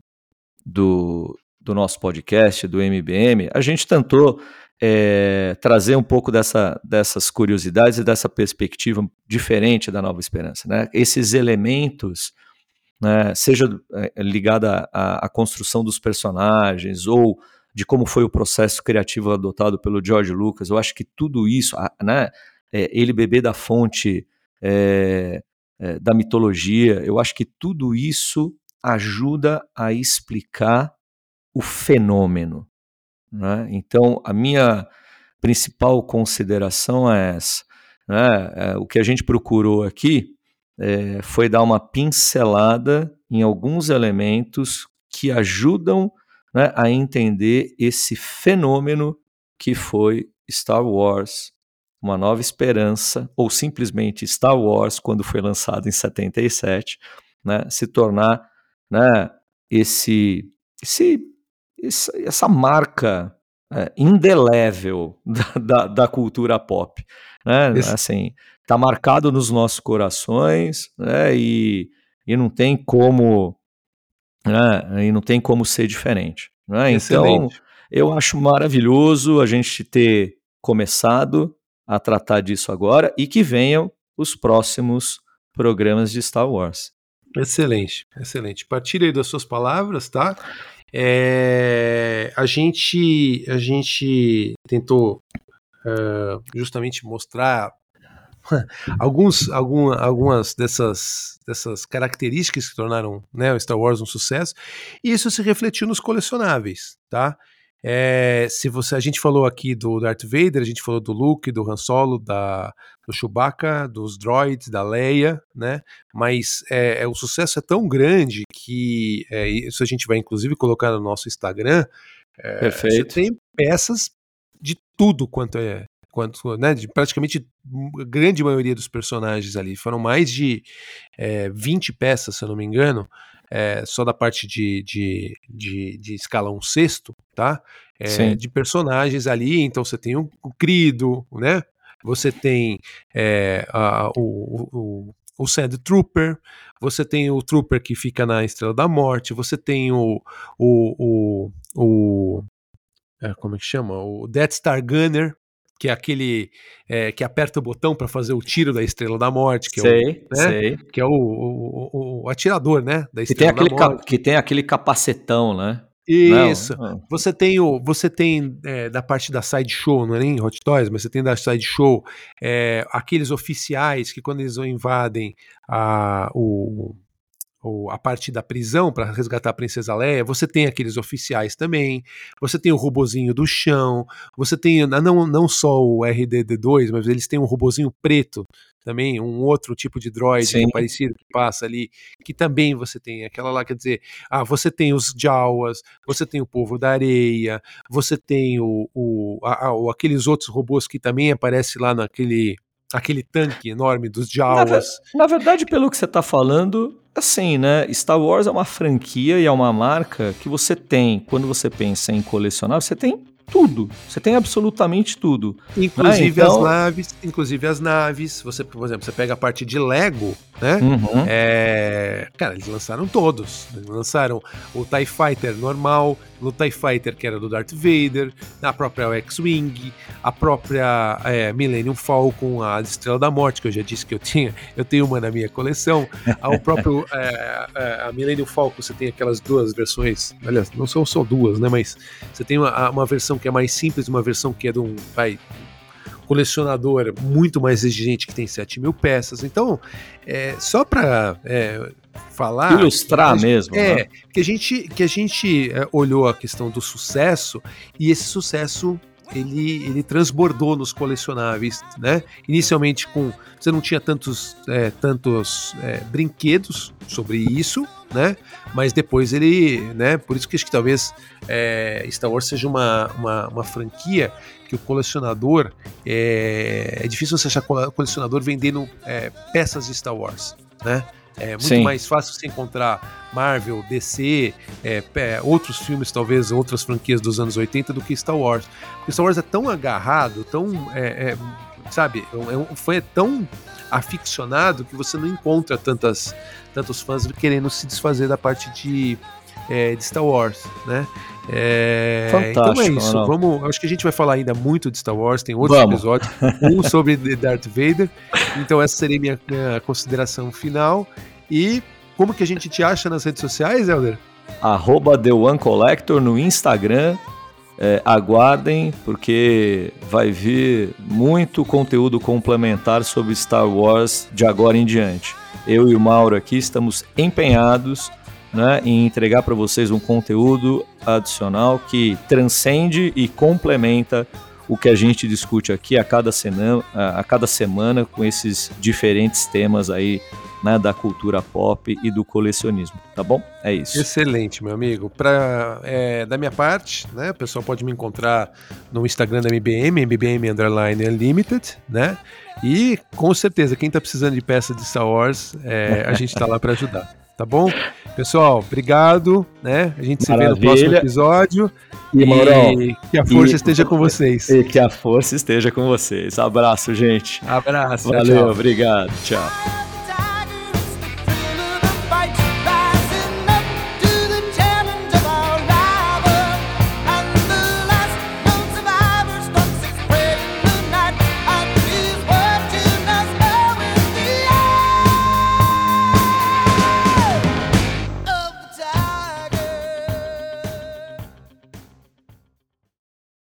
do, do, nosso podcast, do MBM, a gente tentou é, trazer um pouco dessa, dessas curiosidades e dessa perspectiva diferente da Nova Esperança. Né? Esses elementos, né, seja é, ligada à, à construção dos personagens ou de como foi o processo criativo adotado pelo George Lucas. Eu acho que tudo isso, né, é, ele beber da fonte é, é, da mitologia, eu acho que tudo isso ajuda a explicar o fenômeno. Né? Então, a minha principal consideração é essa. Né? É, o que a gente procurou aqui é, foi dar uma pincelada em alguns elementos que ajudam né, a entender esse fenômeno que foi Star Wars, Uma Nova Esperança, ou simplesmente Star Wars, quando foi lançado em 77, né, se tornar né, esse, esse, essa marca é, indelével da, da, da, cultura pop. Né? Esse... Assim, tá marcado nos nossos corações né? e, e não tem como né? e não tem como ser diferente. Né? Então, eu acho maravilhoso a gente ter começado a tratar disso agora e que venham os próximos programas de Star Wars. Excelente, excelente. Partilha aí das suas palavras, tá? É, a gente a gente tentou uh, justamente mostrar alguns, algum, algumas dessas, dessas características que tornaram né, o Star Wars um sucesso, e isso se refletiu nos colecionáveis, tá? É, se você, a gente falou aqui do Darth Vader, a gente falou do Luke, do Han Solo, da, do Chewbacca, dos droids, da Leia, né? Mas é, é o sucesso é tão grande que é, isso a gente vai inclusive colocar no nosso Instagram. Perfeito. Você tem peças de tudo quanto é quanto, né, de praticamente a grande maioria dos personagens ali. Foram mais de é, 20 peças, se eu não me engano, é, só da parte de, de, de, de escala um sexto, tá? É, de personagens ali, então você tem o, o Crido, né? Você tem é, a, o, o, o Sand Trooper, você tem o Trooper que fica na Estrela da Morte, você tem o, o, o, o é, como é que chama? O Death Star Gunner, que é aquele é, que aperta o botão para fazer o tiro da Estrela da Morte, que sei, é o, né? sei. que é o, o, o, atirador, né, da Estrela que tem da Morte. que tem aquele capacetão, né? Isso. Não, Você tem o, você tem é, da parte da side show, não é nem Hot Toys, mas você tem da side show é, aqueles oficiais que quando eles invadem a, o a parte da prisão para resgatar a princesa Leia, você tem aqueles oficiais também, você tem o robozinho do chão, você tem não, não só o RDD2, mas eles têm um robozinho preto também, um outro tipo de droid é parecido que passa ali, que também você tem aquela lá, quer dizer, ah, você tem os Jawas, você tem o povo da areia, você tem o, o, a, a, aqueles outros robôs que também aparecem lá naquele aquele tanque enorme dos Jawas. Na, na verdade, pelo que você está falando, assim, né? Star Wars é uma franquia e é uma marca que você tem, quando você pensa em colecionar, você tem tudo. Você tem absolutamente tudo. Inclusive ah, então... as naves, inclusive as naves. Você, por exemplo, você pega a parte de Lego, né? Uhum. É... Cara, eles lançaram todos. Eles lançaram o TIE Fighter normal, o TIE Fighter que era do Darth Vader, a própria X-Wing, a própria é, Millennium Falcon, a Estrela da Morte, que eu já disse que eu tinha, eu tenho uma na minha coleção. O próprio é, é, a Millennium Falcon, você tem aquelas duas versões, aliás, não são só duas, né? Mas você tem uma, uma versão que é mais simples, uma versão que é de um vai, colecionador muito mais exigente que tem 7 mil peças. Então, é, só para é, falar. Ilustrar gente, mesmo. É, né? que a gente, que a gente é, olhou a questão do sucesso e esse sucesso ele, ele transbordou nos colecionáveis, né? Inicialmente com você não tinha tantos, é, tantos é, brinquedos sobre isso, né? Mas depois ele, né? Por isso que acho que talvez é, Star Wars seja uma, uma, uma, franquia que o colecionador é, é difícil você achar colecionador vendendo é, peças de Star Wars, né? É muito Sim. mais fácil você encontrar Marvel, DC, é, outros filmes, talvez outras franquias dos anos 80 do que Star Wars. Porque Star Wars é tão agarrado, tão. É, é, sabe, é foi tão aficionado que você não encontra tantas, tantos fãs querendo se desfazer da parte de, é, de Star Wars, né? É, então é isso. Não. Vamos, acho que a gente vai falar ainda muito de Star Wars. Tem outros Vamos. episódios, um sobre Darth Vader. Então essa seria minha, minha consideração final. E como que a gente te acha nas redes sociais, Helder? Arroba The One Collector no Instagram é, aguardem, porque vai vir muito conteúdo complementar sobre Star Wars de agora em diante. Eu e o Mauro aqui estamos empenhados né, em entregar para vocês um conteúdo adicional que transcende e complementa o que a gente discute aqui a cada, semana, a cada semana com esses diferentes temas aí né, da cultura pop e do colecionismo, tá bom? É isso. Excelente, meu amigo. Pra, é, da minha parte, né, o pessoal pode me encontrar no Instagram da MBM, MBM Underline Unlimited, né? E com certeza, quem tá precisando de peça de Star Wars, é, a gente tá lá para ajudar. Tá bom? Pessoal, obrigado, né? A gente Maravilha. se vê no próximo episódio. E, Maurão, que a força e, esteja com vocês. E que a força esteja com vocês. Abraço, gente. Abraço. Valeu, tchau. obrigado. Tchau.